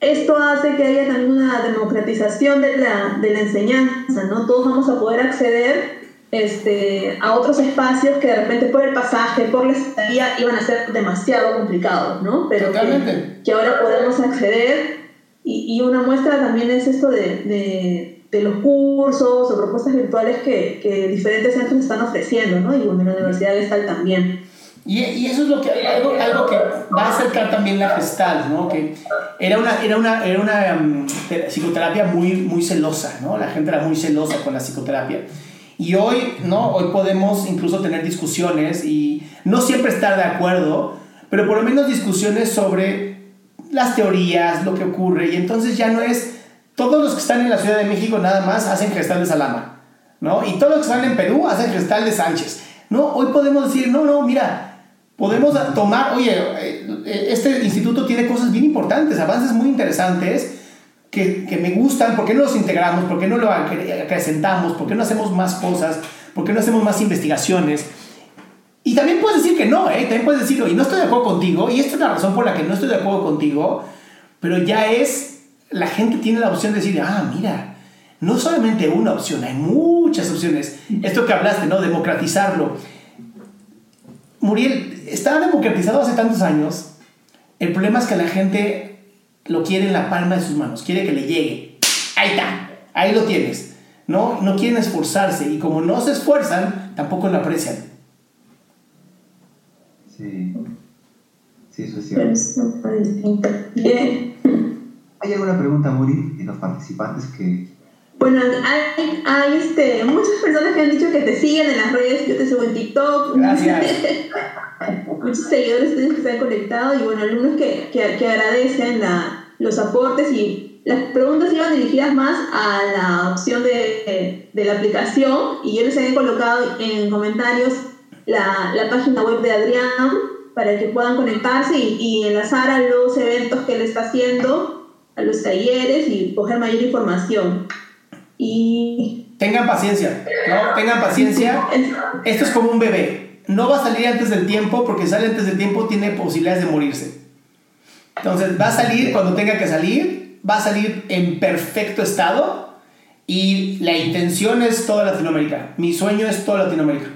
esto hace que haya también una democratización de la, de la enseñanza, ¿no? Todos vamos a poder acceder este, a otros espacios que de repente por el pasaje, por la estadía, iban a ser demasiado complicados, ¿no? Pero que, que, ahora podemos acceder y, y, una muestra también es esto de, de, de los cursos o propuestas virtuales que, que, diferentes centros están ofreciendo, ¿no? Y bueno, la Universidad de también. Y, y, eso es lo que, algo, que va a acercar también la gestal, ¿no? Que era una, era una, era una um, psicoterapia muy, muy celosa, ¿no? La gente era muy celosa con la psicoterapia. Y hoy, ¿no? Hoy podemos incluso tener discusiones y no siempre estar de acuerdo, pero por lo menos discusiones sobre las teorías, lo que ocurre. Y entonces ya no es todos los que están en la Ciudad de México nada más hacen gestal de Salama, ¿no? Y todos los que están en Perú hacen gestal de Sánchez, ¿no? Hoy podemos decir, no, no, mira, podemos tomar, oye, eh, este instituto tiene cosas bien importantes, avances muy interesantes que, que me gustan, ¿por qué no los integramos? ¿Por qué no lo acrecentamos? ¿Por qué no hacemos más cosas? ¿Por qué no hacemos más investigaciones? Y también puedes decir que no, ¿eh? También puedes decir, y no estoy de acuerdo contigo, y esta es la razón por la que no estoy de acuerdo contigo, pero ya es, la gente tiene la opción de decir, ah, mira, no solamente una opción, hay muchas opciones. Esto que hablaste, ¿no? Democratizarlo. Muriel, está democratizado hace tantos años. El problema es que la gente lo quiere en la palma de sus manos, quiere que le llegue. Ahí está, ahí lo tienes. No, no quieren esforzarse y como no se esfuerzan, tampoco lo aprecian. Sí, sí, eso es cierto. ¿Hay alguna pregunta, Muri, de los participantes que bueno, hay, hay este, muchas personas que han dicho que te siguen en las redes, yo te sigo en TikTok. Muchos seguidores que están conectados y bueno, algunos que, que, que agradecen la, los aportes y las preguntas iban dirigidas más a la opción de, de la aplicación y yo les he colocado en comentarios la, la página web de Adrián para que puedan conectarse y, y enlazar a los eventos que él está haciendo, a los talleres y coger mayor información. Y... Tengan paciencia, ¿no? Tengan paciencia. Esto es como un bebé. No va a salir antes del tiempo porque sale antes del tiempo tiene posibilidades de morirse. Entonces va a salir cuando tenga que salir, va a salir en perfecto estado y la intención es toda Latinoamérica. Mi sueño es toda Latinoamérica.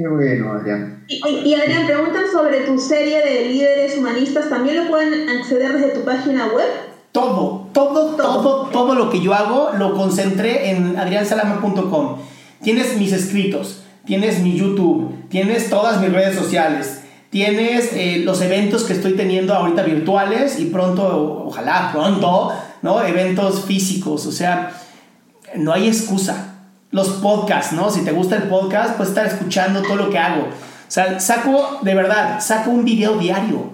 Qué bueno, Adrián. Y, y, Adrián, preguntan sobre tu serie de líderes humanistas. ¿También lo pueden acceder desde tu página web? Todo, todo, todo, todo lo que yo hago lo concentré en adriansalama.com. Tienes mis escritos, tienes mi YouTube, tienes todas mis redes sociales, tienes eh, los eventos que estoy teniendo ahorita virtuales y pronto, ojalá pronto, ¿no? Eventos físicos, o sea, no hay excusa. Los podcasts, ¿no? Si te gusta el podcast, puedes estar escuchando todo lo que hago. O sea, saco, de verdad, saco un video diario.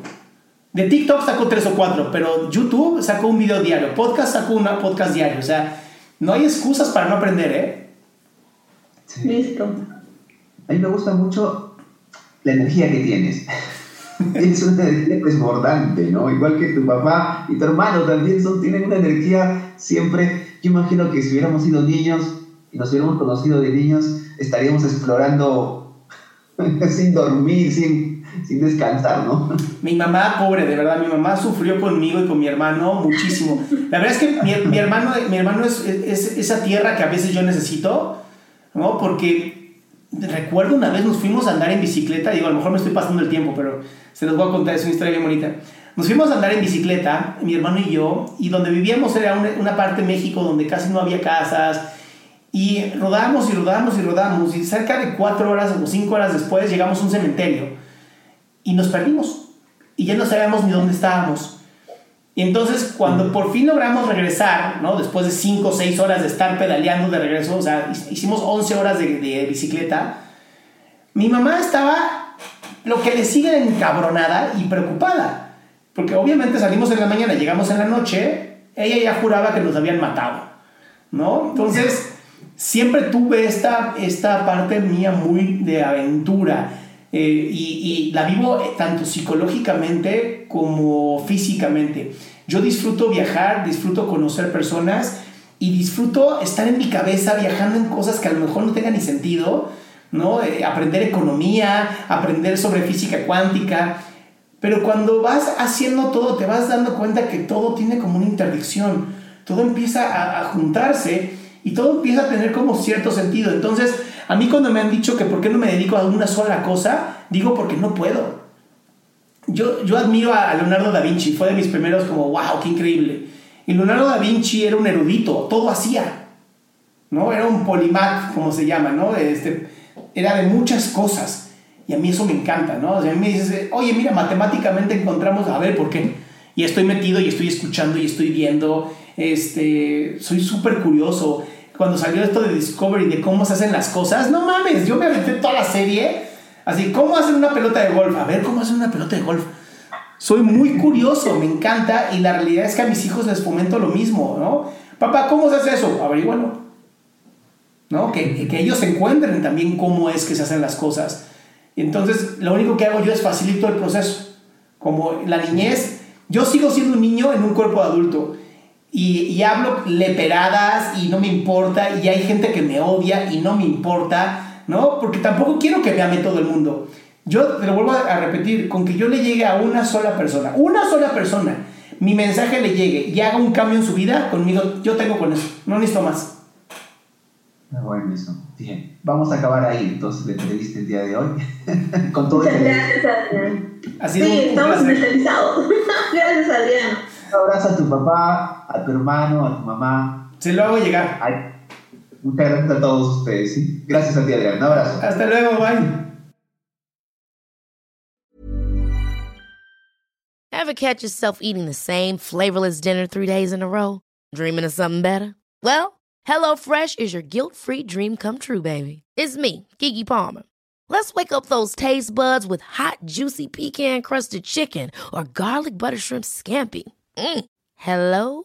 De TikTok saco tres o cuatro, pero YouTube saco un video diario. Podcast saco un podcast diario. O sea, no hay excusas para no aprender, ¿eh? Listo. A mí me gusta mucho la energía que tienes. tienes una energía desbordante, ¿no? Igual que tu papá y tu hermano también son, tienen una energía siempre. Yo imagino que si hubiéramos sido niños nos hubiéramos conocido de niños, estaríamos explorando sin dormir, sin sin descansar, ¿no? Mi mamá, pobre, de verdad, mi mamá sufrió conmigo y con mi hermano muchísimo. La verdad es que mi, hermano, mi hermano es, es, esa tierra que a veces yo necesito, ¿no? Porque recuerdo una vez nos fuimos a andar en bicicleta, digo, a lo mejor me estoy pasando el tiempo, pero se los voy a contar, es una historia bien bonita. Nos fuimos a andar en bicicleta, mi hermano y yo, y donde vivíamos era una, una parte de México donde casi no había casas, y rodamos y rodamos y rodamos, y cerca de cuatro horas o cinco horas después llegamos a un cementerio y nos perdimos y ya no sabíamos ni dónde estábamos. Y entonces cuando por fin logramos regresar, ¿no? después de 5 o 6 horas de estar pedaleando de regreso, o sea, hicimos 11 horas de, de bicicleta, mi mamá estaba lo que le sigue encabronada y preocupada, porque obviamente salimos en la mañana, llegamos en la noche, ella ya juraba que nos habían matado, ¿no? Entonces, siempre tuve esta, esta parte mía muy de aventura eh, y, la vivo eh, tanto psicológicamente como físicamente. Yo disfruto viajar, disfruto conocer personas y disfruto estar en mi cabeza viajando en cosas que a lo mejor no tengan ni sentido, ¿no? Eh, aprender economía, aprender sobre física cuántica. Pero cuando vas haciendo todo, te vas dando cuenta que todo tiene como una interdicción, todo empieza a, a juntarse y todo empieza a tener como cierto sentido. Entonces, a mí cuando me han dicho que por qué no me dedico a una sola cosa, digo porque no puedo. Yo, yo admiro a Leonardo da Vinci, fue de mis primeros como, wow, qué increíble. Y Leonardo da Vinci era un erudito, todo hacía. ¿no? Era un polimat, como se llama, ¿no? Este, era de muchas cosas. Y a mí eso me encanta, ¿no? O sea, a mí me dices, oye, mira, matemáticamente encontramos, a ver, ¿por qué? Y estoy metido y estoy escuchando y estoy viendo, este, soy súper curioso cuando salió esto de Discovery, de cómo se hacen las cosas, no mames, yo me aventé toda la serie, así, ¿cómo hacen una pelota de golf? A ver, ¿cómo hacen una pelota de golf? Soy muy curioso, me encanta y la realidad es que a mis hijos les fomento lo mismo, ¿no? Papá, ¿cómo se hace eso? Averígualo. ¿No? Que, que ellos encuentren también cómo es que se hacen las cosas. Entonces, lo único que hago yo es facilito el proceso. Como la niñez, yo sigo siendo un niño en un cuerpo de adulto. Y, y, hablo leperadas y no me importa. Y hay gente que me odia y no me importa, ¿no? Porque tampoco quiero que me ame todo el mundo. Yo te lo vuelvo a repetir, con que yo le llegue a una sola persona, una sola persona, mi mensaje le llegue y haga un cambio en su vida, conmigo yo tengo con eso, no necesito más. Bueno, eso. Bien, vamos a acabar ahí entonces la entrevista el día de hoy. con todo Muchas gracias, Adrián. sí, estamos especializados. gracias, Adrián. Un abrazo a tu papá, a tu hermano, a tu mamá. Se lo hago llegar. Ay, muchas gracias a todos ustedes. ¿sí? Gracias a ti, Adrián. Un abrazo. Hasta luego, bye. Ever catch yourself eating the same flavorless dinner three days in a row? Dreaming of something better? Well, HelloFresh is your guilt-free dream come true, baby. It's me, Kiki Palmer. Let's wake up those taste buds with hot, juicy pecan-crusted chicken or garlic butter shrimp scampi. Mm. Hello